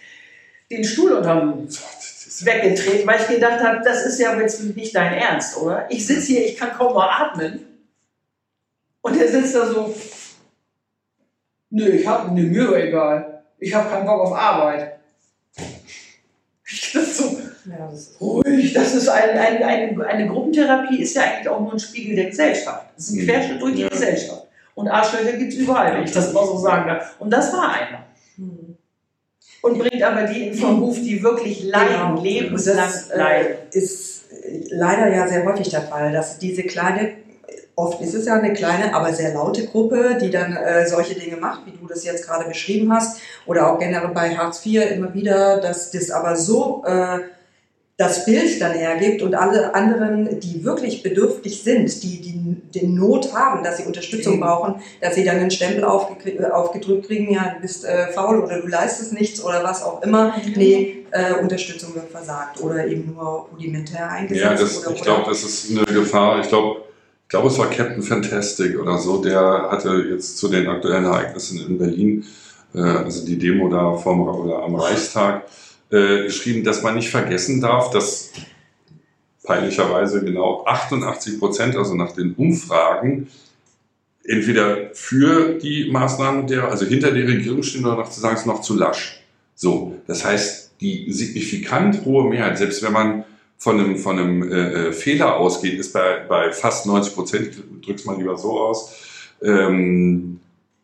den Stuhl unterm [laughs] weggetreten, weil ich gedacht habe, das ist ja jetzt nicht dein Ernst, oder? Ich sitze hier, ich kann kaum mal atmen. Und der sitzt da so, nö, ich hab, nö, mir egal. Ich habe keinen Bock auf Arbeit. [laughs] So, ja, das ist ruhig, das ist ein, ein, eine, eine Gruppentherapie ist ja eigentlich auch nur ein Spiegel der Gesellschaft. Das ist ein mhm. Querschnitt durch die ja. Gesellschaft. Und Arschlöcher gibt es überall, wenn ich das mal so sagen darf. Und das war einer. Mhm. Und bringt aber die in Verruf, die wirklich leiden, genau. lebenslang das, äh, leiden. ist leider ja sehr häufig der Fall, dass diese kleine Oft ist es ja eine kleine, aber sehr laute Gruppe, die dann äh, solche Dinge macht, wie du das jetzt gerade beschrieben hast. Oder auch generell bei Hartz IV immer wieder, dass das aber so äh, das Bild dann hergibt und alle anderen, die wirklich bedürftig sind, die, die den Not haben, dass sie Unterstützung mhm. brauchen, dass sie dann einen Stempel aufgedrückt kriegen, ja, du bist äh, faul oder du leistest nichts oder was auch immer. Mhm. Nee, äh, Unterstützung wird versagt oder eben nur rudimentär eingesetzt. Ja, das, oder, ich glaube, das ist eine Gefahr. Ich glaube, glaube, es war Captain Fantastic oder so, der hatte jetzt zu den aktuellen Ereignissen in Berlin, äh, also die Demo da vom, oder am Reichstag, äh, geschrieben, dass man nicht vergessen darf, dass peinlicherweise genau 88 Prozent, also nach den Umfragen, entweder für die Maßnahmen der, also hinter der Regierung stehen oder noch zu sagen, es ist noch zu lasch. So, das heißt, die signifikant hohe Mehrheit, selbst wenn man von einem, von einem äh, äh Fehler ausgeht, ist bei, bei fast 90 Prozent, ich drück's mal lieber so aus, ähm,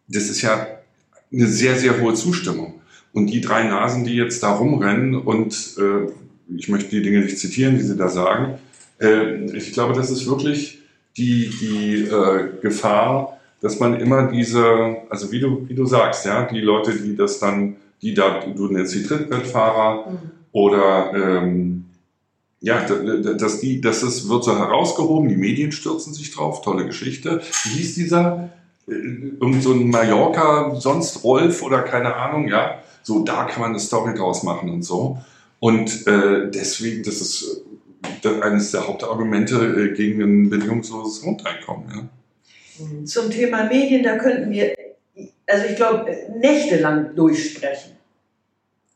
das ist ja eine sehr, sehr hohe Zustimmung. Und die drei Nasen, die jetzt da rumrennen und äh, ich möchte die Dinge nicht zitieren, die sie da sagen, äh, ich glaube, das ist wirklich die, die äh, Gefahr, dass man immer diese, also wie du, wie du sagst, ja, die Leute, die das dann, die da, du nennst die Trittbrettfahrer mhm. oder ähm, ja, dass die, das ist, wird so herausgehoben, die Medien stürzen sich drauf, tolle Geschichte. Wie hieß dieser? Äh, irgend so ein Mallorca, sonst Rolf oder keine Ahnung, ja. So, da kann man eine Story draus machen und so. Und äh, deswegen, das ist äh, eines der Hauptargumente äh, gegen ein bedingungsloses Grundeinkommen. Ja. Zum Thema Medien, da könnten wir, also ich glaube, nächtelang durchsprechen,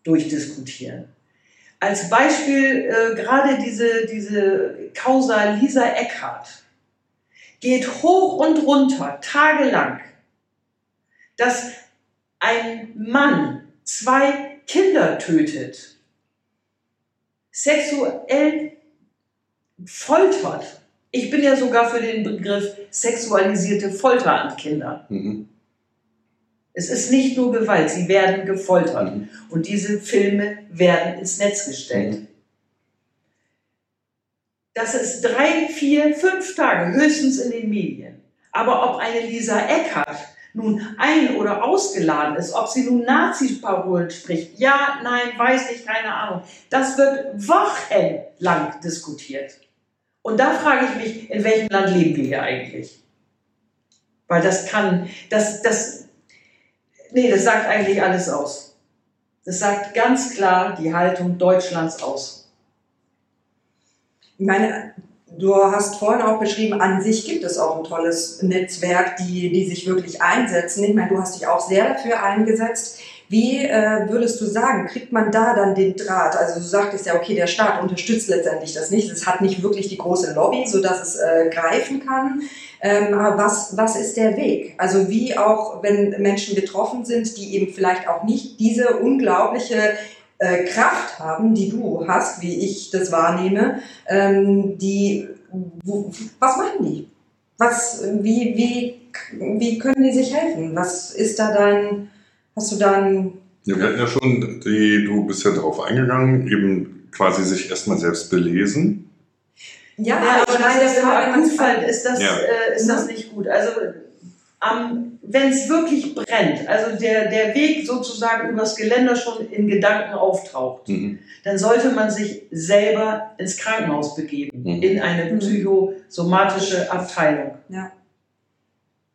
durchdiskutieren. Als Beispiel äh, gerade diese, diese Causa Lisa Eckhardt geht hoch und runter, tagelang, dass ein Mann zwei Kinder tötet, sexuell foltert. Ich bin ja sogar für den Begriff sexualisierte Folter an Kinder. Mhm. Es ist nicht nur Gewalt, sie werden gefoltert. Mhm. Und diese Filme werden ins Netz gestellt. Mhm. Das ist drei, vier, fünf Tage höchstens in den Medien. Aber ob eine Lisa Eckhardt nun ein- oder ausgeladen ist, ob sie nun Nazi-Parolen spricht, ja, nein, weiß nicht, keine Ahnung, das wird wochenlang diskutiert. Und da frage ich mich, in welchem Land leben wir hier eigentlich? Weil das kann, das, das, nee, das sagt eigentlich alles aus. Das sagt ganz klar die Haltung Deutschlands aus. Ich meine, du hast vorhin auch beschrieben, an sich gibt es auch ein tolles Netzwerk, die, die sich wirklich einsetzen. Ich meine, du hast dich auch sehr dafür eingesetzt. Wie äh, würdest du sagen, kriegt man da dann den Draht? Also du sagtest ja, okay, der Staat unterstützt letztendlich das nicht. Es hat nicht wirklich die große Lobby, sodass es äh, greifen kann. Ähm, aber was, was ist der Weg? Also wie auch, wenn Menschen getroffen sind, die eben vielleicht auch nicht diese unglaubliche äh, Kraft haben, die du hast, wie ich das wahrnehme, ähm, die, wo, was machen die? Was, wie, wie, wie können die sich helfen? Was ist da dein, Hast du dann. Ja, wir hatten ja schon, die, du bist ja darauf eingegangen, eben quasi sich erstmal selbst belesen. Ja, ja aber ich meine, das ist, im Akutfall ist das, ja. äh, ist das nicht gut. Also ähm, wenn es wirklich brennt, also der, der Weg sozusagen übers Geländer schon in Gedanken auftaucht, mhm. dann sollte man sich selber ins Krankenhaus begeben, mhm. in eine mhm. psychosomatische Abteilung. Ja.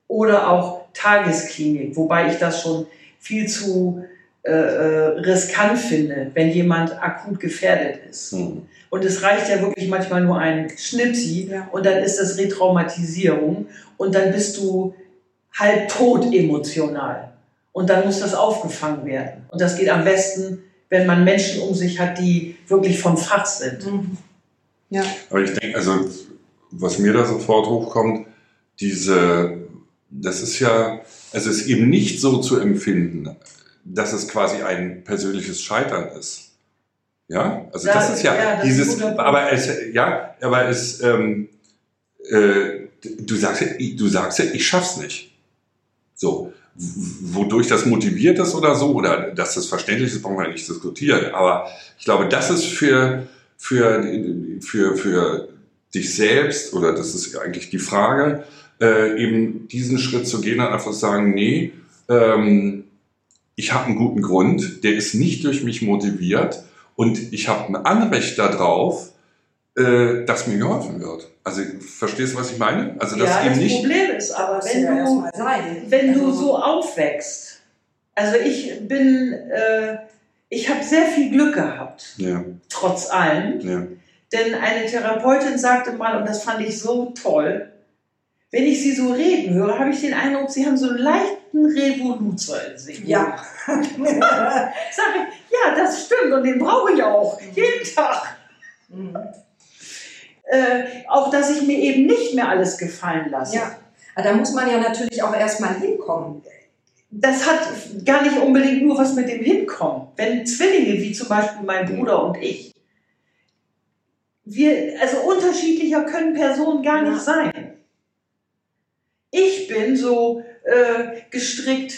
Oder auch Tagesklinik, wobei ich das schon viel zu äh, äh riskant finde, wenn jemand akut gefährdet ist. Mhm. Und es reicht ja wirklich manchmal nur ein Schnipsi ja. und dann ist das Retraumatisierung und dann bist du halb tot emotional. Und dann muss das aufgefangen werden. Und das geht am besten, wenn man Menschen um sich hat, die wirklich vom Fach sind. Mhm. Ja. Aber ich denke, also was mir da sofort hochkommt, diese, das ist ja, es ist eben nicht so zu empfinden, dass es quasi ein persönliches Scheitern ist. Ja, also ja, das ist ja, ja das dieses, ist aber es, ja, aber es, ähm, äh, du sagst, du sagst ja, ich schaff's nicht. So, wodurch das motiviert ist oder so, oder dass das verständlich ist, brauchen wir nicht diskutieren. Aber ich glaube, das ist für, für, für, für dich selbst, oder das ist eigentlich die Frage, äh, eben diesen Schritt zu gehen und einfach sagen, nee, ähm, ich habe einen guten Grund, der ist nicht durch mich motiviert und ich habe ein Anrecht darauf, äh, dass mir geholfen wird. Also verstehst du, was ich meine? Also das ja, eben das nicht Problem ist aber, wenn du, wenn du also so aufwächst, also ich bin, äh, ich habe sehr viel Glück gehabt, ja. trotz allem. Ja. Denn eine Therapeutin sagte mal, und das fand ich so toll, wenn ich sie so reden höre, habe ich den Eindruck, sie haben so einen leichten Revoluzer in sich. Ja. [laughs] Sag ich, ja, das stimmt und den brauche ich auch, jeden Tag. Mhm äh, auf dass ich mir eben nicht mehr alles gefallen lasse. Ja, da muss man ja natürlich auch erstmal hinkommen. Das hat gar nicht unbedingt nur was mit dem Hinkommen. Wenn Zwillinge, wie zum Beispiel mein Bruder und ich, wir, also unterschiedlicher können Personen gar nicht sein. Ich bin so äh, gestrickt,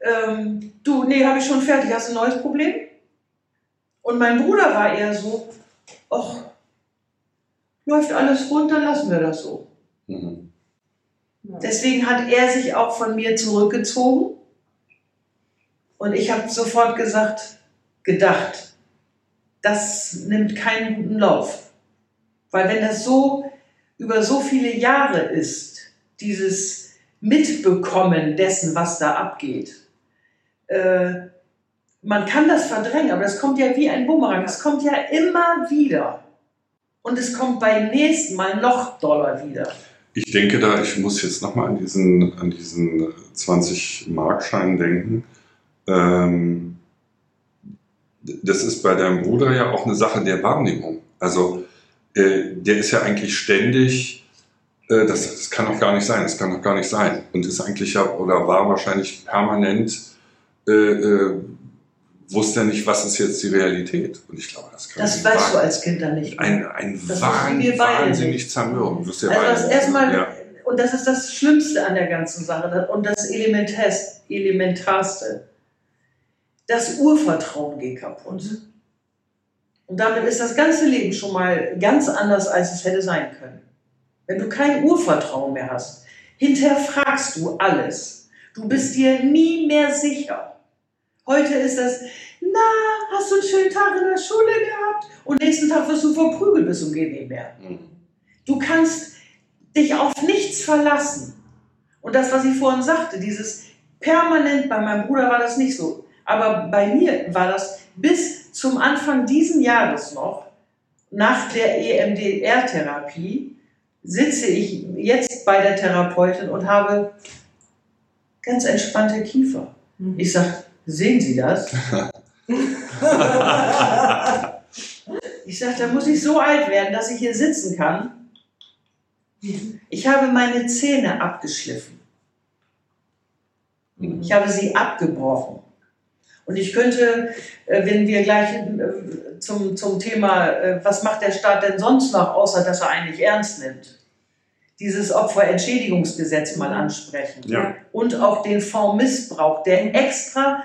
ähm, du, nee, habe ich schon fertig, hast du ein neues Problem? Und mein Bruder war eher so, ach, läuft alles runter, lassen wir das so. Mhm. Deswegen hat er sich auch von mir zurückgezogen und ich habe sofort gesagt, gedacht, das nimmt keinen guten Lauf. Weil wenn das so über so viele Jahre ist, dieses Mitbekommen dessen, was da abgeht, äh, man kann das verdrängen, aber das kommt ja wie ein Bumerang, es kommt ja immer wieder und es kommt beim nächsten Mal noch doller wieder. Ich denke da, ich muss jetzt nochmal an diesen, an diesen 20-Markschein denken. Ähm, das ist bei deinem Bruder ja auch eine Sache der Wahrnehmung. Also äh, der ist ja eigentlich ständig, das, das kann doch gar nicht sein, das kann doch gar nicht sein. Und ist eigentlich ja oder war wahrscheinlich permanent äh, äh wusste nicht, was ist jetzt die Realität. Und ich glaube, das kann Das weißt du als Kind dann nicht. Ein, ein das Wahn, wahnsinnig zermürben. Also das erstmal, ja. und das ist das Schlimmste an der ganzen Sache und das Elementarste. Das Urvertrauen geht kaputt. Und damit ist das ganze Leben schon mal ganz anders, als es hätte sein können. Wenn du kein Urvertrauen mehr hast, hinterfragst du alles. Du bist dir nie mehr sicher. Heute ist das, na, hast du einen schönen Tag in der Schule gehabt? Und nächsten Tag wirst du verprügelt bis zum geht nicht mehr. Mhm. Du kannst dich auf nichts verlassen. Und das, was ich vorhin sagte, dieses permanent, bei meinem Bruder war das nicht so, aber bei mir war das bis zum Anfang diesen Jahres noch, nach der EMDR-Therapie, sitze ich jetzt bei der Therapeutin und habe ganz entspannte Kiefer. Mhm. Ich sage, Sehen Sie das? [laughs] ich sage, da muss ich so alt werden, dass ich hier sitzen kann. Ich habe meine Zähne abgeschliffen. Ich habe sie abgebrochen. Und ich könnte, äh, wenn wir gleich äh, zum, zum Thema, äh, was macht der Staat denn sonst noch, außer dass er eigentlich ernst nimmt, dieses Opferentschädigungsgesetz mal mhm. ansprechen. Ja. Und auch den Fondsmissbrauch, der extra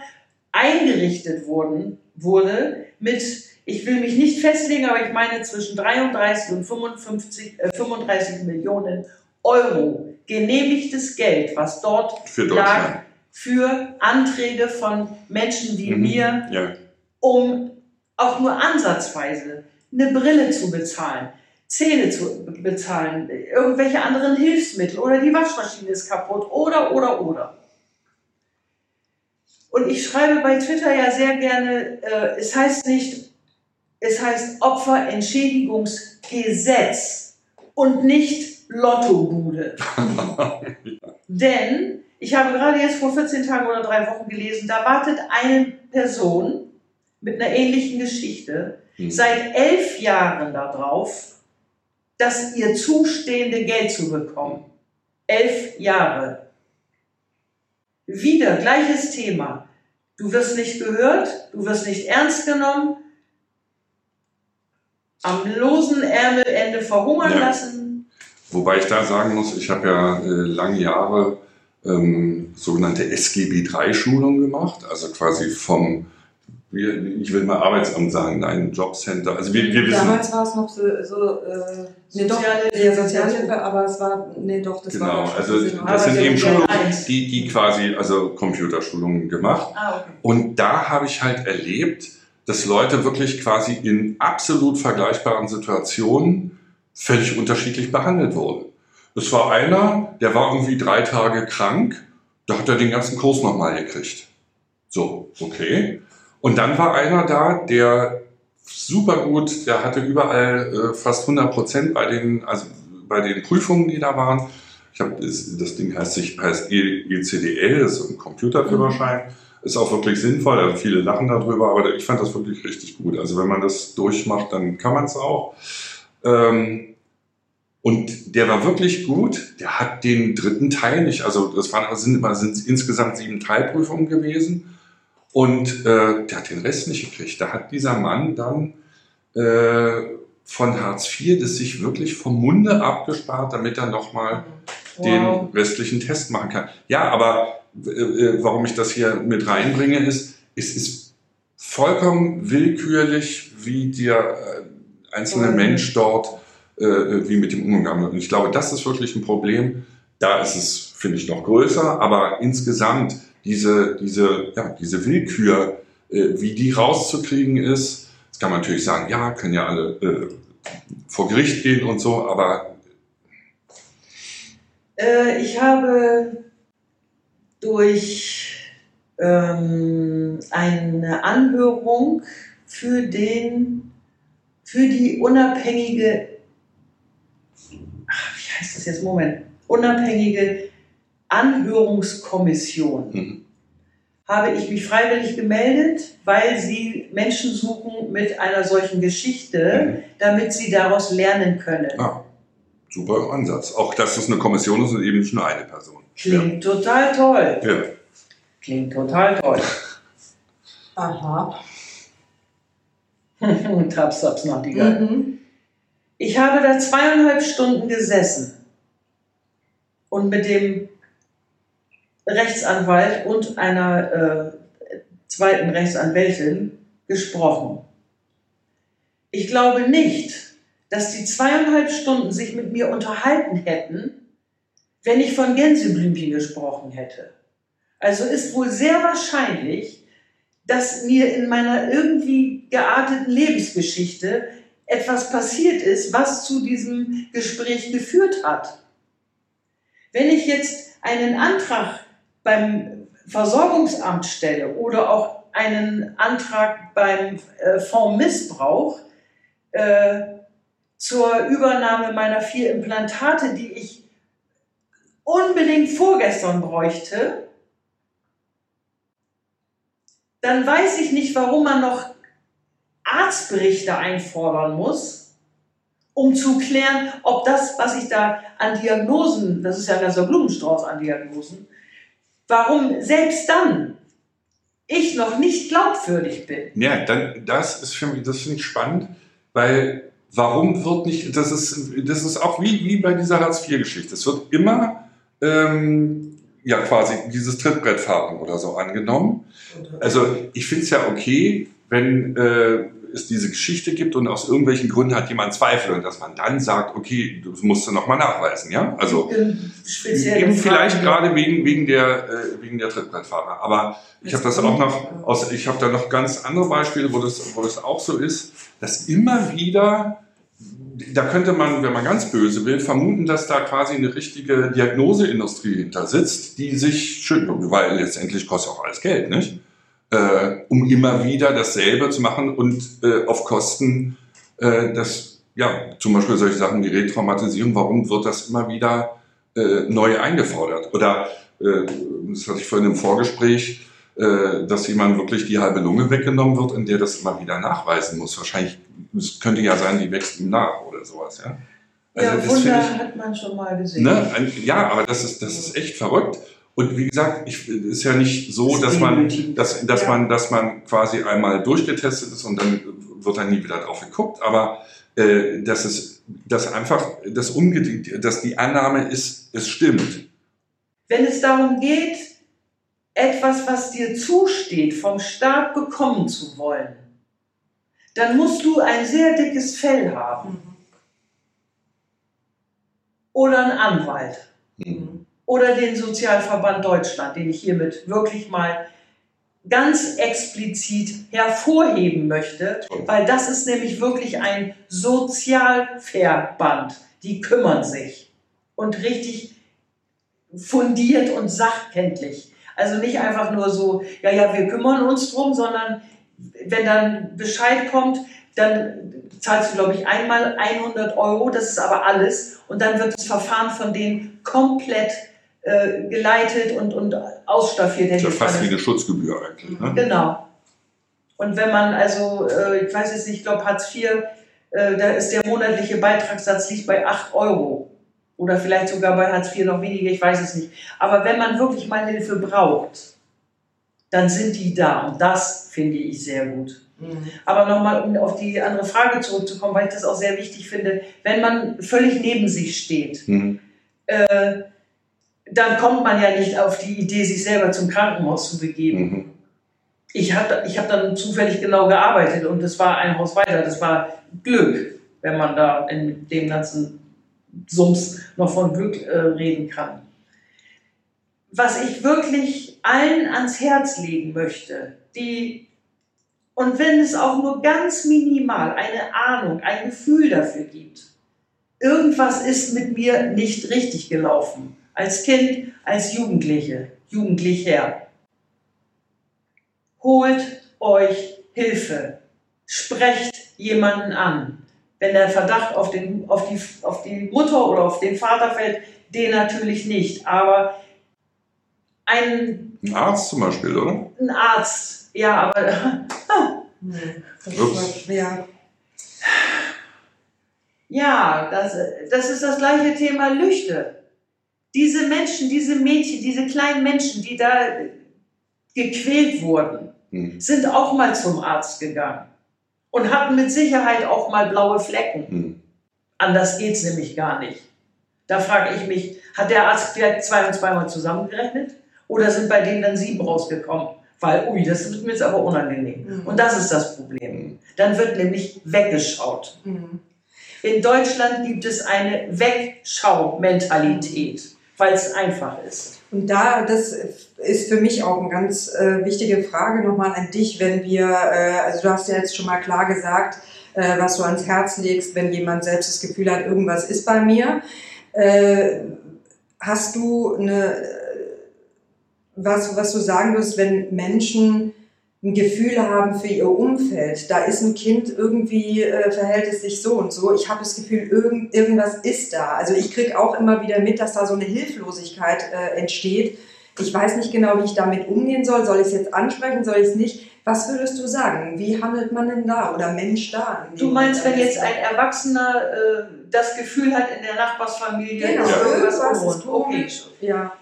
eingerichtet wurden, wurde mit, ich will mich nicht festlegen, aber ich meine zwischen 33 und 55, äh, 35 Millionen Euro genehmigtes Geld, was dort für lag, für Anträge von Menschen wie mhm. mir, ja. um auch nur ansatzweise eine Brille zu bezahlen, Zähne zu bezahlen, irgendwelche anderen Hilfsmittel oder die Waschmaschine ist kaputt oder, oder, oder. Und ich schreibe bei Twitter ja sehr gerne, äh, es heißt nicht, es heißt Opferentschädigungsgesetz und nicht Lottobude. [laughs] Denn ich habe gerade jetzt vor 14 Tagen oder drei Wochen gelesen, da wartet eine Person mit einer ähnlichen Geschichte hm. seit elf Jahren darauf, das ihr zustehende Geld zu bekommen. Elf Jahre. Wieder gleiches Thema. Du wirst nicht gehört, du wirst nicht ernst genommen, am losen Ärmelende verhungern ja. lassen. Wobei ich da sagen muss, ich habe ja äh, lange Jahre ähm, sogenannte SGB-3-Schulung gemacht, also quasi vom ich will mal Arbeitsamt sagen, nein, Jobcenter. Also wir, wir wissen, Damals war es noch so, so äh, nee, doch, ja, Sozialhilfe, aber es war, nee, doch, das genau, war Genau, also das sind eben Schulungen, die, die quasi, also Computerschulungen gemacht. Ah, okay. Und da habe ich halt erlebt, dass Leute wirklich quasi in absolut vergleichbaren Situationen völlig unterschiedlich behandelt wurden. Es war einer, der war irgendwie drei Tage krank, da hat er den ganzen Kurs nochmal gekriegt. So, okay. Und dann war einer da, der super gut, der hatte überall äh, fast 100 Prozent bei den, also bei den Prüfungen, die da waren. Ich habe das, Ding heißt sich heißt ECDL, ist ein Computerführerschein. Mhm. Ist auch wirklich sinnvoll. Also viele lachen darüber, aber ich fand das wirklich richtig gut. Also wenn man das durchmacht, dann kann man es auch. Ähm, und der war wirklich gut. Der hat den dritten Teil nicht, also das waren, sind, sind insgesamt sieben Teilprüfungen gewesen. Und äh, der hat den Rest nicht gekriegt. Da hat dieser Mann dann äh, von Hartz IV das sich wirklich vom Munde abgespart, damit er nochmal wow. den restlichen Test machen kann. Ja, aber äh, äh, warum ich das hier mit reinbringe, ist, es ist vollkommen willkürlich, wie der äh, einzelne Mensch dort, äh, wie mit dem Umgang wird. Und ich glaube, das ist wirklich ein Problem. Da ist es, finde ich, noch größer, aber insgesamt diese, diese, ja, diese Willkür, äh, wie die rauszukriegen ist. Das kann man natürlich sagen, ja, können ja alle äh, vor Gericht gehen und so, aber. Äh, ich habe durch ähm, eine Anhörung für den, für die unabhängige, ach, wie heißt das jetzt, Moment, unabhängige Anhörungskommission mhm. habe ich mich freiwillig gemeldet, weil sie Menschen suchen mit einer solchen Geschichte, mhm. damit sie daraus lernen können. Ah, super Ansatz. Auch dass es eine Kommission ist und eben nicht nur eine Person. Klingt ja. total toll. Ja. Klingt total toll. [laughs] Aha. [laughs] taps, taps, Nachtigall. Mhm. Ich habe da zweieinhalb Stunden gesessen und mit dem Rechtsanwalt und einer äh, zweiten Rechtsanwältin gesprochen. Ich glaube nicht, dass die zweieinhalb Stunden sich mit mir unterhalten hätten, wenn ich von Gänseblümchen gesprochen hätte. Also ist wohl sehr wahrscheinlich, dass mir in meiner irgendwie gearteten Lebensgeschichte etwas passiert ist, was zu diesem Gespräch geführt hat. Wenn ich jetzt einen Antrag beim Versorgungsamt stelle oder auch einen Antrag beim äh, Fondsmissbrauch äh, zur Übernahme meiner vier Implantate, die ich unbedingt vorgestern bräuchte, dann weiß ich nicht, warum man noch Arztberichte einfordern muss, um zu klären, ob das, was ich da an Diagnosen, das ist ja ein ganzer Blumenstrauß an Diagnosen, warum selbst dann ich noch nicht glaubwürdig bin. Ja, dann, das ist für mich, das finde ich spannend, weil warum wird nicht, das ist, das ist auch wie, wie bei dieser Hartz-IV-Geschichte. Es wird immer ähm, ja quasi dieses Trittbrettfahren oder so angenommen. Also ich finde es ja okay, wenn äh, es diese Geschichte gibt und aus irgendwelchen Gründen hat jemand Zweifel und dass man dann sagt, okay, das musst du nochmal nachweisen, ja? Also eben vielleicht gerade wegen, wegen der, äh, wegen der Trittbrettfahrer. Aber ich habe das auch noch aus, ich habe da noch ganz andere Beispiele, wo das, wo das auch so ist, dass immer wieder da könnte man, wenn man ganz böse will, vermuten, dass da quasi eine richtige Diagnoseindustrie hinter sitzt, die sich schön, weil letztendlich kostet auch alles Geld, nicht? Äh, um immer wieder dasselbe zu machen und äh, auf Kosten, äh, das, ja, zum Beispiel solche Sachen wie Retraumatisierung, warum wird das immer wieder äh, neu eingefordert? Oder, äh, das hatte ich vorhin im Vorgespräch, äh, dass jemand wirklich die halbe Lunge weggenommen wird und der das immer wieder nachweisen muss. Wahrscheinlich, es könnte ja sein, die wächst ihm nach oder sowas, ja. Also ja, Wunder ich, hat man schon mal gesehen. Ne, ja, aber das ist, das ist echt verrückt. Und wie gesagt, ich, ist ja nicht so, das dass man, dass, dass ja. man, dass man quasi einmal durchgetestet ist und dann wird dann nie wieder drauf geguckt. Aber äh, dass es, dass einfach das Umge dass die Annahme ist, es stimmt. Wenn es darum geht, etwas, was dir zusteht, vom Staat bekommen zu wollen, dann musst du ein sehr dickes Fell haben. Mhm. Oder einen Anwalt. Oder den Sozialverband Deutschland, den ich hiermit wirklich mal ganz explizit hervorheben möchte, weil das ist nämlich wirklich ein Sozialverband. Die kümmern sich und richtig fundiert und sachkenntlich also nicht einfach nur so, ja, ja, wir kümmern uns drum, sondern wenn dann Bescheid kommt, dann zahlst du, glaube ich, einmal 100 Euro, das ist aber alles. Und dann wird das Verfahren von denen komplett äh, geleitet und, und ausstaffiert. Das ist ja fast wie eine Schutzgebühr eigentlich. Ne? Genau. Und wenn man also, äh, ich weiß jetzt nicht, ich glaube Hartz IV, äh, da ist der monatliche Beitragssatz liegt bei 8 Euro. Oder vielleicht sogar bei Hartz IV noch weniger, ich weiß es nicht. Aber wenn man wirklich mal Hilfe braucht, dann sind die da. Und das finde ich sehr gut. Mhm. Aber nochmal, um auf die andere Frage zurückzukommen, weil ich das auch sehr wichtig finde, wenn man völlig neben sich steht, mhm. äh, dann kommt man ja nicht auf die Idee, sich selber zum Krankenhaus zu begeben. Mhm. Ich habe ich hab dann zufällig genau gearbeitet und das war ein Haus weiter. Das war Glück, wenn man da in dem ganzen Sums noch von Glück äh, reden kann. Was ich wirklich allen ans Herz legen möchte, die, und wenn es auch nur ganz minimal eine Ahnung, ein Gefühl dafür gibt, irgendwas ist mit mir nicht richtig gelaufen, als Kind, als Jugendliche, Jugendlicher. Holt euch Hilfe, sprecht jemanden an, wenn der Verdacht auf, den, auf, die, auf die Mutter oder auf den Vater fällt, den natürlich nicht. Aber ein, ein Arzt zum Beispiel, oder? Ein Arzt, ja, aber. [laughs] ja. Ja, das, das ist das gleiche Thema Lüchte. Diese Menschen, diese Mädchen, diese kleinen Menschen, die da gequält wurden, hm. sind auch mal zum Arzt gegangen und hatten mit Sicherheit auch mal blaue Flecken. Hm. Anders geht es nämlich gar nicht. Da frage ich mich, hat der Arzt vielleicht zwei und zweimal zusammengerechnet? Oder sind bei denen dann sieben rausgekommen? Weil, ui, das ist mir jetzt aber unangenehm. Mhm. Und das ist das Problem. Hm. Dann wird nämlich weggeschaut. Mhm. In Deutschland gibt es eine Wegschau-Mentalität, weil es einfach ist. Und da, das ist für mich auch eine ganz äh, wichtige Frage nochmal an dich, wenn wir, äh, also du hast ja jetzt schon mal klar gesagt, äh, was du ans Herz legst, wenn jemand selbst das Gefühl hat, irgendwas ist bei mir. Äh, hast du eine, was, was du sagen wirst, wenn Menschen ein Gefühl haben für ihr Umfeld. Da ist ein Kind irgendwie, äh, verhält es sich so und so. Ich habe das Gefühl, irgend, irgendwas ist da. Also ich kriege auch immer wieder mit, dass da so eine Hilflosigkeit äh, entsteht. Ich weiß nicht genau, wie ich damit umgehen soll. Soll ich es jetzt ansprechen, soll ich es nicht? Was würdest du sagen? Wie handelt man denn da oder Mensch da? Du meinst, wenn jetzt ein Erwachsener äh, das Gefühl hat, in der Nachbarsfamilie genau, ist irgendwas ist okay. Ja.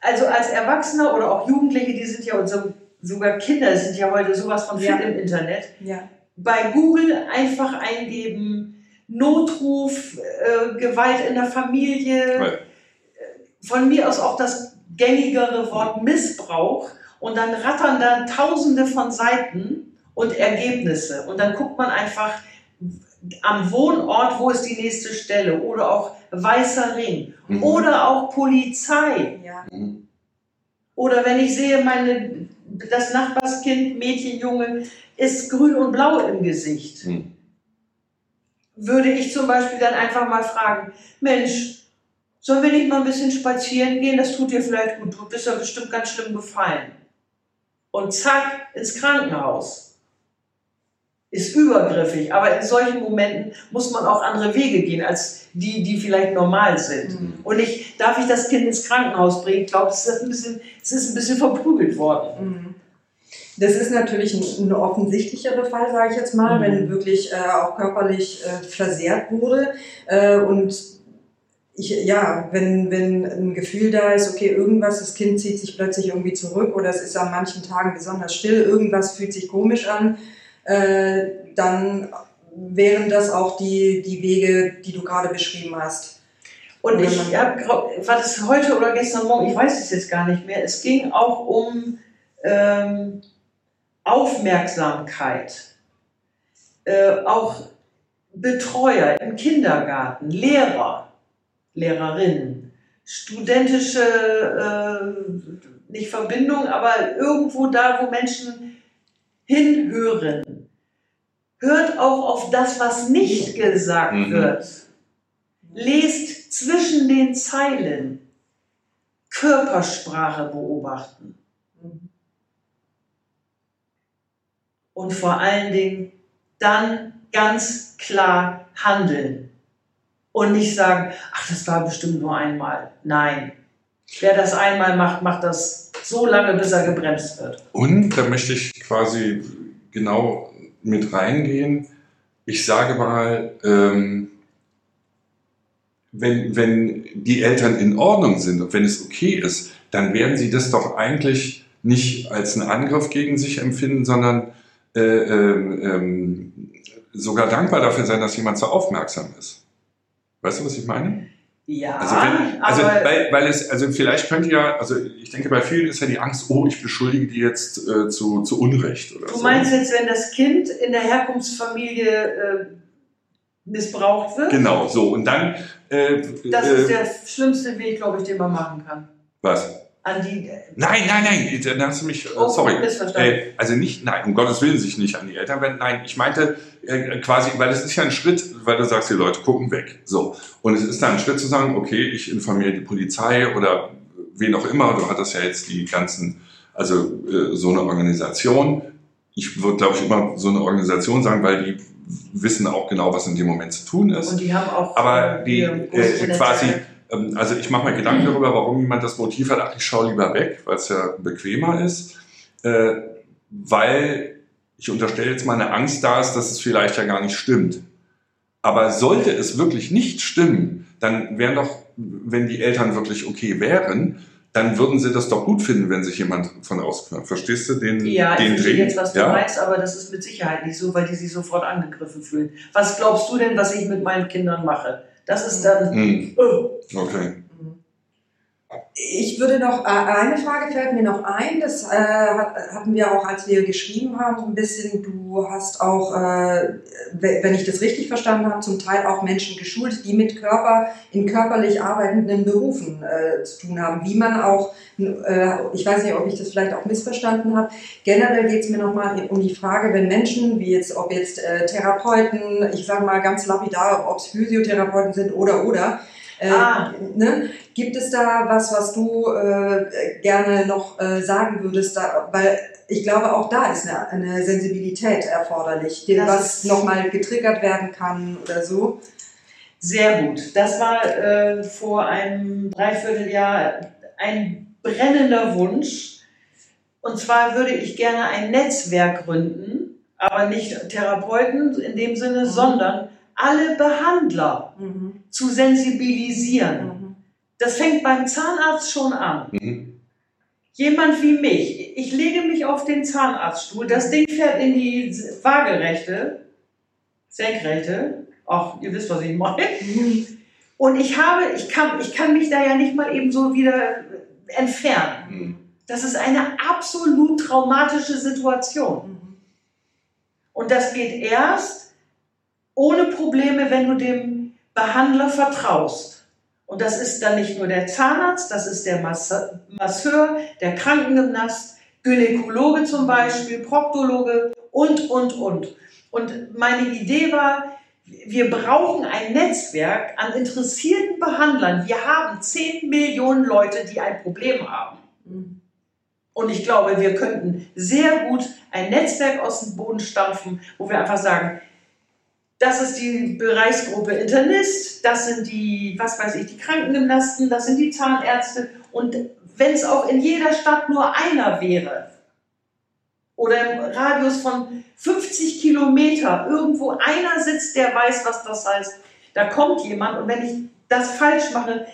Also als Erwachsener oder auch Jugendliche, die sind ja unserem sogar Kinder sind ja heute sowas von fit ja. im Internet. Ja. Bei Google einfach eingeben, Notruf, äh, Gewalt in der Familie, ja. Von mir aus auch das gängigere Wort Missbrauch und dann rattern da tausende von Seiten und Ergebnisse. Und dann guckt man einfach am Wohnort, wo ist die nächste Stelle oder auch weißer Ring mhm. oder auch Polizei. Ja. Mhm. Oder wenn ich sehe, meine, das Nachbarskind, Mädchen, Junge, ist grün und blau im Gesicht. Mhm. Würde ich zum Beispiel dann einfach mal fragen, Mensch, sollen wir nicht mal ein bisschen spazieren gehen? Das tut dir vielleicht gut. Du bist ja bestimmt ganz schlimm gefallen. Und zack, ins Krankenhaus ist übergriffig, aber in solchen Momenten muss man auch andere Wege gehen als die, die vielleicht normal sind. Mhm. Und ich, darf ich das Kind ins Krankenhaus bringen? Ich glaube, es ist ein bisschen, es ist ein bisschen verprügelt worden. Mhm. Das ist natürlich ein, ein offensichtlicherer Fall, sage ich jetzt mal, mhm. wenn wirklich äh, auch körperlich äh, versehrt wurde. Äh, und ich, ja, wenn, wenn ein Gefühl da ist, okay, irgendwas, das Kind zieht sich plötzlich irgendwie zurück oder es ist an manchen Tagen besonders still, irgendwas fühlt sich komisch an, äh, dann wären das auch die, die Wege, die du gerade beschrieben hast. Und ich habe, war das heute oder gestern Morgen, ich weiß es jetzt gar nicht mehr, es ging auch um ähm, Aufmerksamkeit. Äh, auch Betreuer im Kindergarten, Lehrer, Lehrerinnen, studentische, äh, nicht Verbindung, aber irgendwo da, wo Menschen hinhören Hört auch auf das, was nicht gesagt mhm. wird. Lest zwischen den Zeilen. Körpersprache beobachten. Und vor allen Dingen dann ganz klar handeln. Und nicht sagen, ach, das war bestimmt nur einmal. Nein. Wer das einmal macht, macht das so lange, bis er gebremst wird. Und da möchte ich quasi genau mit reingehen. Ich sage mal, ähm, wenn, wenn die Eltern in Ordnung sind und wenn es okay ist, dann werden sie das doch eigentlich nicht als einen Angriff gegen sich empfinden, sondern äh, äh, sogar dankbar dafür sein, dass jemand so aufmerksam ist. Weißt du, was ich meine? Ja, also, wenn, also weil, weil es, also vielleicht könnte ja, also ich denke, bei vielen ist ja die Angst, oh, ich beschuldige die jetzt äh, zu, zu Unrecht oder Du so. meinst jetzt, wenn das Kind in der Herkunftsfamilie äh, missbraucht wird? Genau, so. Und dann. Äh, das ist äh, der schlimmste Weg, glaube ich, den man machen kann. Was? An die. Nein, nein, nein, dann hast du mich. Äh, oh, sorry. Äh, also nicht, nein, um Gottes Willen sich nicht an die Eltern wenden. Nein, ich meinte äh, quasi, weil es ist ja ein Schritt, weil du sagst, die Leute gucken weg. So. Und es ist dann ein Schritt zu sagen, okay, ich informiere die Polizei oder wen auch immer. Du hattest ja jetzt die ganzen, also äh, so eine Organisation. Ich würde, glaube ich, immer so eine Organisation sagen, weil die wissen auch genau, was in dem Moment zu tun ist. Und die haben auch. Aber die äh, quasi. Ähm, also ich mache mir Gedanken darüber, warum jemand das Motiv hat, ach, ich schaue lieber weg, weil es ja bequemer ist. Äh, weil ich unterstelle jetzt mal eine Angst da ist, dass es vielleicht ja gar nicht stimmt. Aber sollte es wirklich nicht stimmen, dann wären doch, wenn die Eltern wirklich okay wären, dann würden sie das doch gut finden, wenn sich jemand von außen Verstehst du den, ja, den ich verstehe jetzt, was du ja? meinst, aber das ist mit Sicherheit nicht so, weil die sich sofort angegriffen fühlen. Was glaubst du denn, was ich mit meinen Kindern mache? Das ist dann. Hm. Oh. Okay. Ich würde noch, äh, eine Frage fällt mir noch ein, das äh, hatten wir auch, als wir geschrieben haben, so ein bisschen, du hast auch, äh, wenn ich das richtig verstanden habe, zum Teil auch Menschen geschult, die mit Körper, in körperlich arbeitenden Berufen äh, zu tun haben, wie man auch, äh, ich weiß nicht, ob ich das vielleicht auch missverstanden habe, generell geht es mir nochmal um die Frage, wenn Menschen, wie jetzt, ob jetzt äh, Therapeuten, ich sage mal ganz lapidar, ob es Physiotherapeuten sind oder oder, äh, ah. ne? Gibt es da was, was du äh, gerne noch äh, sagen würdest? Da, weil ich glaube, auch da ist eine, eine Sensibilität erforderlich, das was nochmal getriggert werden kann oder so. Sehr gut. Das war äh, vor einem Dreivierteljahr ein brennender Wunsch. Und zwar würde ich gerne ein Netzwerk gründen, aber nicht Therapeuten in dem Sinne, mhm. sondern alle Behandler mhm. Zu sensibilisieren. Mhm. Das fängt beim Zahnarzt schon an. Mhm. Jemand wie mich, ich lege mich auf den Zahnarztstuhl, das Ding fährt in die waagerechte, senkrechte, ach, ihr wisst, was ich meine. Mhm. Und ich habe, ich kann, ich kann mich da ja nicht mal eben so wieder entfernen. Mhm. Das ist eine absolut traumatische Situation. Und das geht erst ohne Probleme, wenn du dem Behandler vertraust. Und das ist dann nicht nur der Zahnarzt, das ist der Masseur, der Krankengymnast, Gynäkologe zum Beispiel, Proktologe und, und, und. Und meine Idee war, wir brauchen ein Netzwerk an interessierten Behandlern. Wir haben 10 Millionen Leute, die ein Problem haben. Und ich glaube, wir könnten sehr gut ein Netzwerk aus dem Boden stampfen, wo wir einfach sagen, das ist die Bereichsgruppe Internist, das sind die, was weiß ich, die Krankengymnasten, das sind die Zahnärzte. Und wenn es auch in jeder Stadt nur einer wäre, oder im Radius von 50 Kilometer irgendwo einer sitzt, der weiß, was das heißt. Da kommt jemand und wenn ich das falsch mache,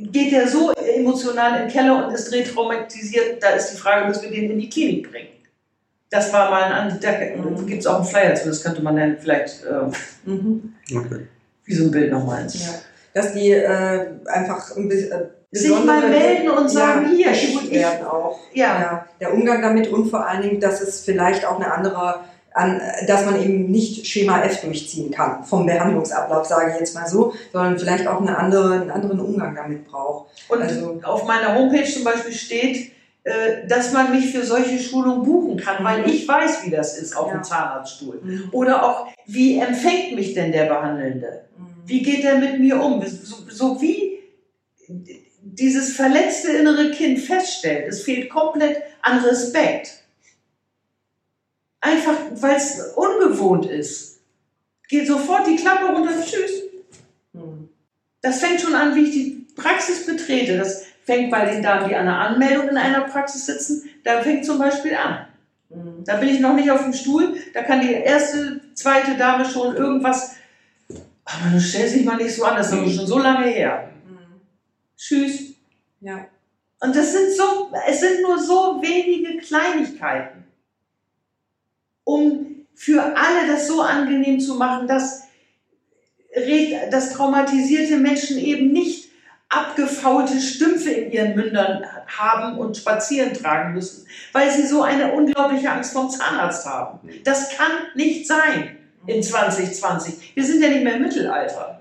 geht der so emotional in den Keller und ist retraumatisiert. Da ist die Frage, müssen wir den in die Klinik bringen? Das war mal ein, da gibt es auch einen Flyer zu, das könnte man dann vielleicht äh, mhm. okay. wie so ein Bild nochmal ins. Ja. Dass die äh, einfach ein bisschen äh, sich mal melden und sagen, ja, hier, ich werden auch. Ja. ja. Der Umgang damit und vor allen Dingen, dass es vielleicht auch eine andere an, dass man eben nicht Schema F durchziehen kann vom Behandlungsablauf, sage ich jetzt mal so, sondern vielleicht auch eine andere, einen anderen Umgang damit braucht. Und also, auf meiner Homepage zum Beispiel steht, äh, dass man mich für solche Schulungen buchen kann, weil mhm. ich weiß, wie das ist auf ja. dem Zahnarztstuhl. Mhm. Oder auch, wie empfängt mich denn der Behandelnde? Mhm. Wie geht er mit mir um? So, so wie dieses verletzte innere Kind feststellt, es fehlt komplett an Respekt. Einfach, weil es ungewohnt ist. Geht sofort die Klappe runter, tschüss. Das fängt schon an, wie ich die Praxis betrete. Das fängt bei den Damen, die an der Anmeldung in einer Praxis sitzen, da fängt zum Beispiel an. Hm. Da bin ich noch nicht auf dem Stuhl, da kann die erste, zweite Dame schon irgendwas, aber du stellst dich mal nicht so an, das ist schon so lange her. Hm. Tschüss. Ja. Und das sind so, es sind nur so wenige Kleinigkeiten um für alle das so angenehm zu machen, dass, dass traumatisierte Menschen eben nicht abgefaulte Stümpfe in ihren Mündern haben und spazieren tragen müssen, weil sie so eine unglaubliche Angst vom Zahnarzt haben. Das kann nicht sein in 2020. Wir sind ja nicht mehr im Mittelalter.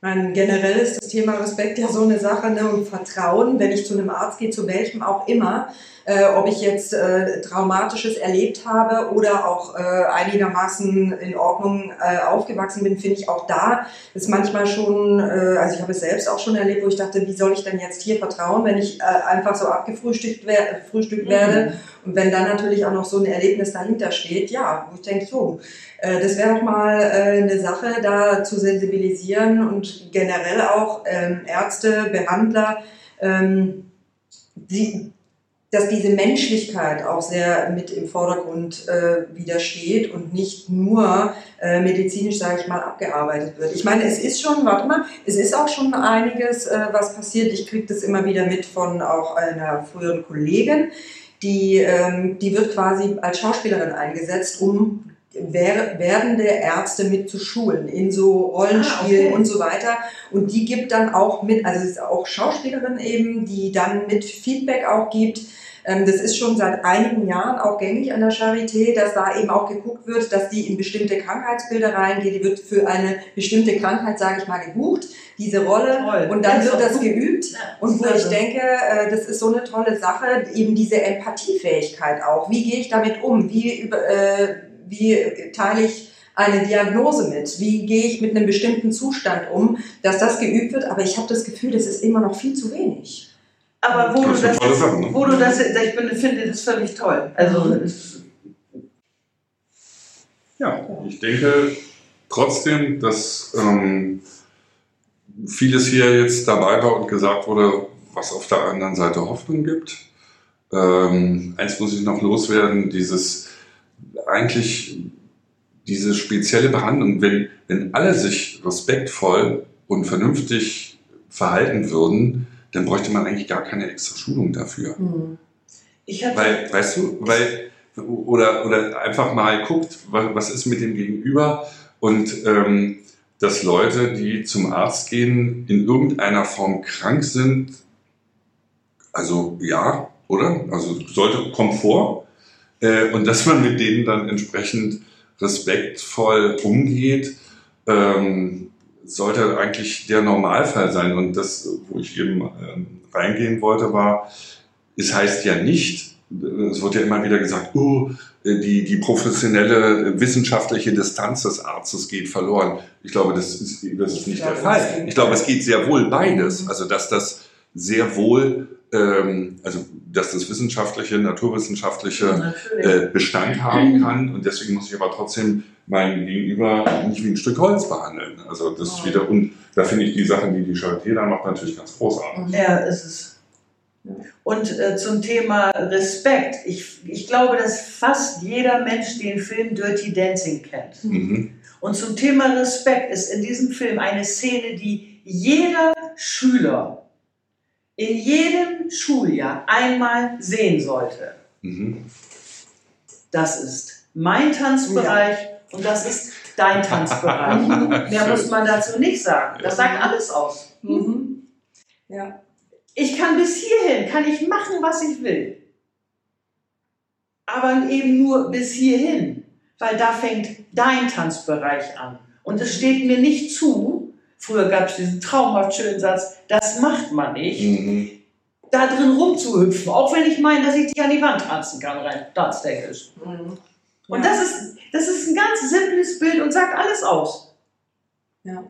Meine, generell ist das Thema Respekt ja so eine Sache ne, und Vertrauen, wenn ich zu einem Arzt gehe, zu welchem auch immer äh, ob ich jetzt äh, Traumatisches erlebt habe oder auch äh, einigermaßen in Ordnung äh, aufgewachsen bin, finde ich auch da ist manchmal schon, äh, also ich habe es selbst auch schon erlebt, wo ich dachte, wie soll ich denn jetzt hier vertrauen, wenn ich äh, einfach so abgefrühstückt wer mhm. werde und wenn dann natürlich auch noch so ein Erlebnis dahinter steht, ja, wo ich denke, so, das wäre doch mal eine Sache, da zu sensibilisieren und generell auch ähm, Ärzte, Behandler, ähm, die, dass diese Menschlichkeit auch sehr mit im Vordergrund äh, wieder steht und nicht nur äh, medizinisch, sage ich mal, abgearbeitet wird. Ich meine, es ist schon, warte mal, es ist auch schon einiges, äh, was passiert. Ich kriege das immer wieder mit von auch einer früheren Kollegin, die, ähm, die wird quasi als Schauspielerin eingesetzt, um werdende Ärzte mit zu schulen in so Rollenspielen ah, okay. und so weiter. Und die gibt dann auch mit, also es ist auch Schauspielerin eben, die dann mit Feedback auch gibt, ähm, das ist schon seit einigen Jahren auch gängig an der Charité, dass da eben auch geguckt wird, dass die in bestimmte Krankheitsbilder reingeht. Die wird für eine bestimmte Krankheit, sage ich mal, gebucht, diese Rolle. Toll. Und dann wird das geübt. Und wo ich denke, äh, das ist so eine tolle Sache, eben diese Empathiefähigkeit auch. Wie gehe ich damit um? Wie, äh, wie teile ich eine Diagnose mit? Wie gehe ich mit einem bestimmten Zustand um, dass das geübt wird? Aber ich habe das Gefühl, das ist immer noch viel zu wenig. Aber wo das du das, Sachen, ne? wo du das, ich bin, finde das völlig toll. Also, mhm. ja, ich denke trotzdem, dass ähm, vieles hier jetzt dabei war und gesagt wurde, was auf der anderen Seite Hoffnung gibt. Ähm, eins muss ich noch loswerden, dieses eigentlich diese spezielle Behandlung, wenn, wenn alle sich respektvoll und vernünftig verhalten würden, dann bräuchte man eigentlich gar keine extra Schulung dafür. Mhm. weil, weißt du, weil, oder, oder einfach mal guckt, was ist mit dem Gegenüber und ähm, dass Leute, die zum Arzt gehen, in irgendeiner Form krank sind, also ja, oder? Also sollte Komfort. Äh, und dass man mit denen dann entsprechend respektvoll umgeht, ähm, sollte eigentlich der Normalfall sein. Und das, wo ich eben ähm, reingehen wollte, war, es heißt ja nicht, es wird ja immer wieder gesagt, oh, die, die professionelle wissenschaftliche Distanz des Arztes geht verloren. Ich glaube, das ist, das ist nicht der Fall. Ich glaube, es geht sehr wohl beides. Mhm. Also, dass das sehr wohl, also, dass das wissenschaftliche, naturwissenschaftliche äh, Bestand haben kann. Und deswegen muss ich aber trotzdem mein Gegenüber nicht wie ein Stück Holz behandeln. Also, das ist wieder, und da finde ich die Sachen, die die Charité da macht, natürlich ganz großartig. Ja, ist es. Und äh, zum Thema Respekt. Ich, ich glaube, dass fast jeder Mensch den Film Dirty Dancing kennt. Mhm. Und zum Thema Respekt ist in diesem Film eine Szene, die jeder Schüler in jedem Schuljahr einmal sehen sollte. Mhm. Das ist mein Tanzbereich ja. und das ist dein Tanzbereich. [laughs] Mehr muss man dazu nicht sagen. Das sagt alles aus. Mhm. Ja. Ich kann bis hierhin, kann ich machen, was ich will. Aber eben nur bis hierhin, weil da fängt dein Tanzbereich an. Und es steht mir nicht zu, früher gab es diesen traumhaft schönen Satz, das macht man nicht, mhm. da drin rumzuhüpfen, auch wenn ich meine, dass ich dich an die Wand tanzen kann, rein tanztechnisch. Mhm. Und das ist, das ist ein ganz simples Bild und sagt alles aus. Ja.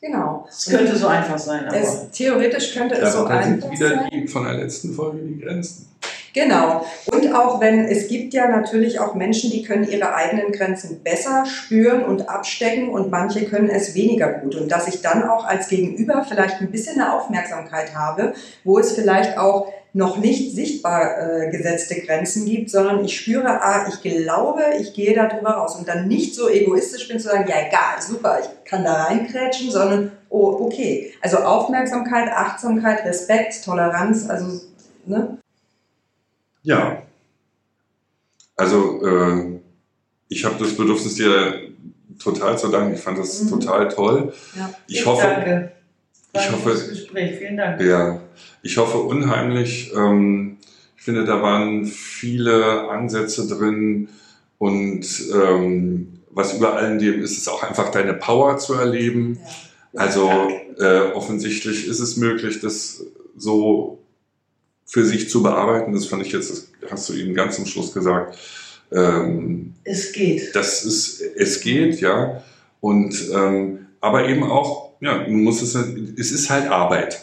Genau. Es könnte so einfach sein. Aber es, theoretisch könnte es so einfach wieder sein. Die, von der letzten Folge die Grenzen. Genau. Und auch wenn es gibt ja natürlich auch Menschen, die können ihre eigenen Grenzen besser spüren und abstecken und manche können es weniger gut. Und dass ich dann auch als Gegenüber vielleicht ein bisschen eine Aufmerksamkeit habe, wo es vielleicht auch noch nicht sichtbar äh, gesetzte Grenzen gibt, sondern ich spüre, ah, ich glaube, ich gehe da drüber raus und dann nicht so egoistisch bin zu sagen, ja egal, super, ich kann da reinkrätschen, sondern oh, okay. Also Aufmerksamkeit, Achtsamkeit, Respekt, Toleranz, also, ne? Ja. Also, äh, ich habe das Bedürfnis dir total zu danken. Ich fand das mhm. total toll. Ja. Ich, ich hoffe, danke. Ich hoffe, Gespräch. Vielen Dank. Ja, ich hoffe unheimlich. Ähm, ich finde, da waren viele Ansätze drin und ähm, was über allen dem ist, ist auch einfach deine Power zu erleben. Ja. Also äh, offensichtlich ist es möglich, das so für sich zu bearbeiten. Das fand ich jetzt, das hast du eben ganz zum Schluss gesagt. Ähm, es geht. Das ist, es geht, ja. Und ähm, aber eben auch ja, du musst es, es ist halt Arbeit.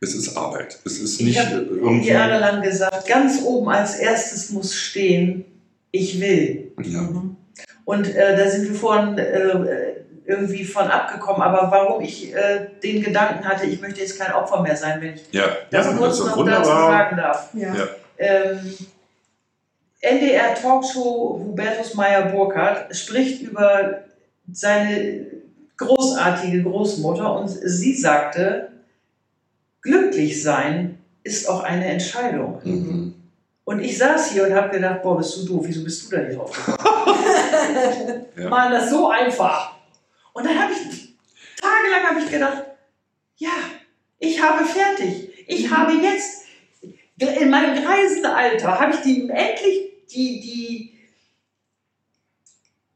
Es ist Arbeit. Es ist nicht ich habe jahrelang gesagt, ganz oben als erstes muss stehen, ich will. Ja. Und äh, da sind wir vorhin äh, irgendwie von abgekommen. Aber warum ich äh, den Gedanken hatte, ich möchte jetzt kein Opfer mehr sein, wenn ich ja. das ja, kurz noch wunderbar. dazu sagen darf. Ja. Ja. Ähm, NDR Talkshow Hubertus Meyer-Burkhardt spricht über seine großartige Großmutter und sie sagte, glücklich sein ist auch eine Entscheidung. Mhm. Und ich saß hier und habe gedacht, boah, bist du doof, wieso bist du da nicht drauf ja. [laughs] Mann, das ist so einfach. Und dann habe ich, tagelang habe ich gedacht, ja, ich habe fertig. Ich mhm. habe jetzt, in meinem reisenden Alter, habe ich die endlich die, die,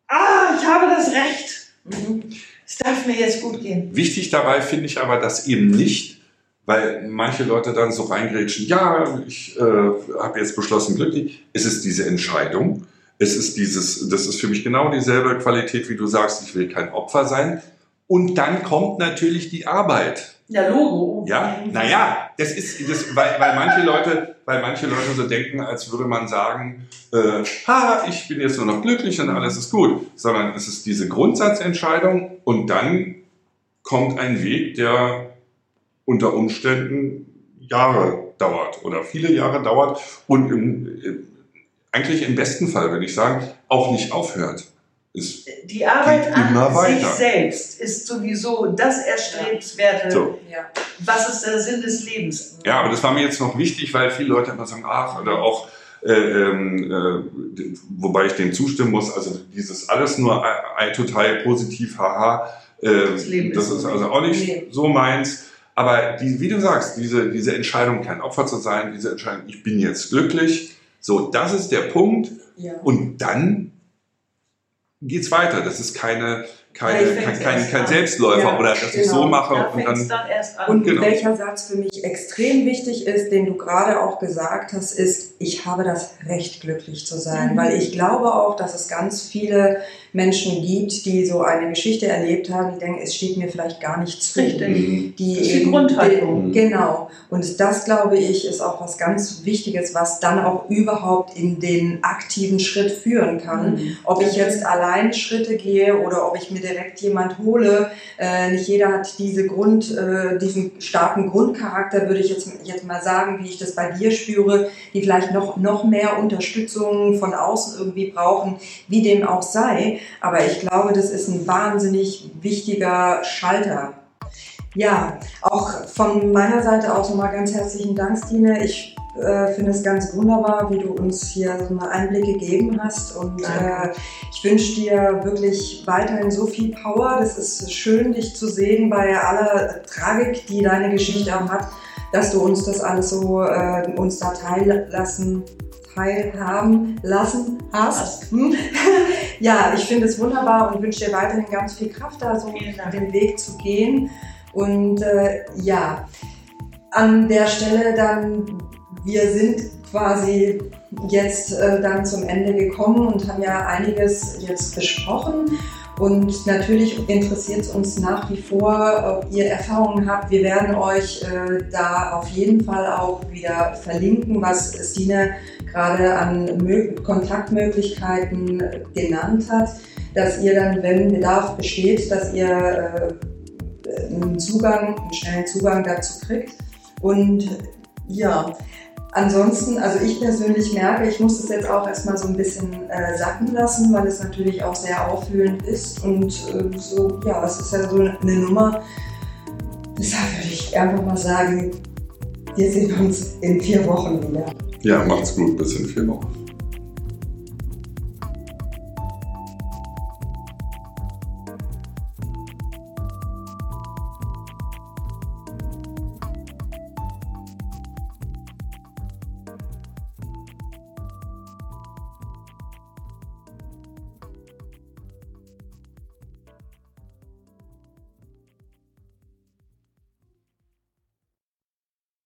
ah, ich habe das Recht. Mhm. Es darf mir jetzt gut gehen. Wichtig dabei finde ich aber, dass eben nicht, weil manche Leute dann so reingrätschen, ja, ich äh, habe jetzt beschlossen, glücklich. Es ist diese Entscheidung. Es ist dieses, das ist für mich genau dieselbe Qualität, wie du sagst, ich will kein Opfer sein. Und dann kommt natürlich die Arbeit. Ja, Logo. Ja, naja, das ist, das, weil, weil, manche Leute, weil manche Leute so denken, als würde man sagen, äh, ha, ich bin jetzt nur noch glücklich und alles ist gut. Sondern es ist diese Grundsatzentscheidung und dann kommt ein Weg, der unter Umständen Jahre dauert oder viele Jahre dauert und im, eigentlich im besten Fall, würde ich sagen, auch nicht aufhört. Es die Arbeit an weiter. sich selbst ist sowieso das Erstrebenswerte. So. Was ist der Sinn des Lebens? Ja, aber das war mir jetzt noch wichtig, weil viele Leute immer sagen, ach, oder auch, äh, ähm, äh, wobei ich dem zustimmen muss, also dieses alles nur total positiv, haha, äh, das, das ist, also auch nicht so meins. Aber die, wie du sagst, diese, diese Entscheidung, kein Opfer zu sein, diese Entscheidung, ich bin jetzt glücklich, So, das ist der Punkt. Ja. Und dann geht es weiter. Das ist keine, keine, kein, kein, kein Selbstläufer ja, oder dass genau. ich so genau. mache da und dann. dann erst an. Und genau. welcher Satz für mich extrem wichtig ist, den du gerade auch gesagt hast, ist, ich habe das Recht, glücklich zu sein. Mhm. Weil ich glaube auch, dass es ganz viele Menschen gibt, die so eine Geschichte erlebt haben, die denken, es steht mir vielleicht gar nicht zu. Richtig. Mhm. Die das ist die Grundhaltung. Mhm. Genau. Und das, glaube ich, ist auch was ganz Wichtiges, was dann auch überhaupt in den aktiven Schritt führen kann. Mhm. Ob ich jetzt allein Schritte gehe oder ob ich mir direkt jemand hole. Äh, nicht jeder hat diese Grund, äh, diesen starken Grundcharakter, würde ich jetzt, jetzt mal sagen, wie ich das bei dir spüre, die vielleicht noch, noch mehr Unterstützung von außen irgendwie brauchen, wie dem auch sei. Aber ich glaube, das ist ein wahnsinnig wichtiger Schalter. Ja, auch von meiner Seite aus nochmal ganz herzlichen Dank, Stine. Ich äh, finde es ganz wunderbar, wie du uns hier so einen Einblick gegeben hast. Und äh, ich wünsche dir wirklich weiterhin so viel Power. Das ist schön, dich zu sehen bei aller Tragik, die deine Geschichte auch hat, dass du uns das alles so äh, uns da teillassen teilhaben lassen hast. Hm? [laughs] ja, ich finde es wunderbar und wünsche dir weiterhin ganz viel Kraft, da so den Weg zu gehen. Und äh, ja, an der Stelle dann, wir sind quasi jetzt äh, dann zum Ende gekommen und haben ja einiges jetzt besprochen. Und natürlich interessiert es uns nach wie vor, ob ihr Erfahrungen habt. Wir werden euch äh, da auf jeden Fall auch wieder verlinken, was Stine gerade an Mö Kontaktmöglichkeiten genannt hat, dass ihr dann, wenn Bedarf besteht, dass ihr äh, einen Zugang, einen schnellen Zugang dazu kriegt. Und ja, Ansonsten, also ich persönlich merke, ich muss das jetzt auch erstmal so ein bisschen äh, sacken lassen, weil es natürlich auch sehr auffühlend ist und äh, so, ja, es ist ja so eine Nummer. Deshalb würde ich einfach mal sagen, wir sehen uns in vier Wochen wieder. Ja, macht's gut, bis in vier Wochen.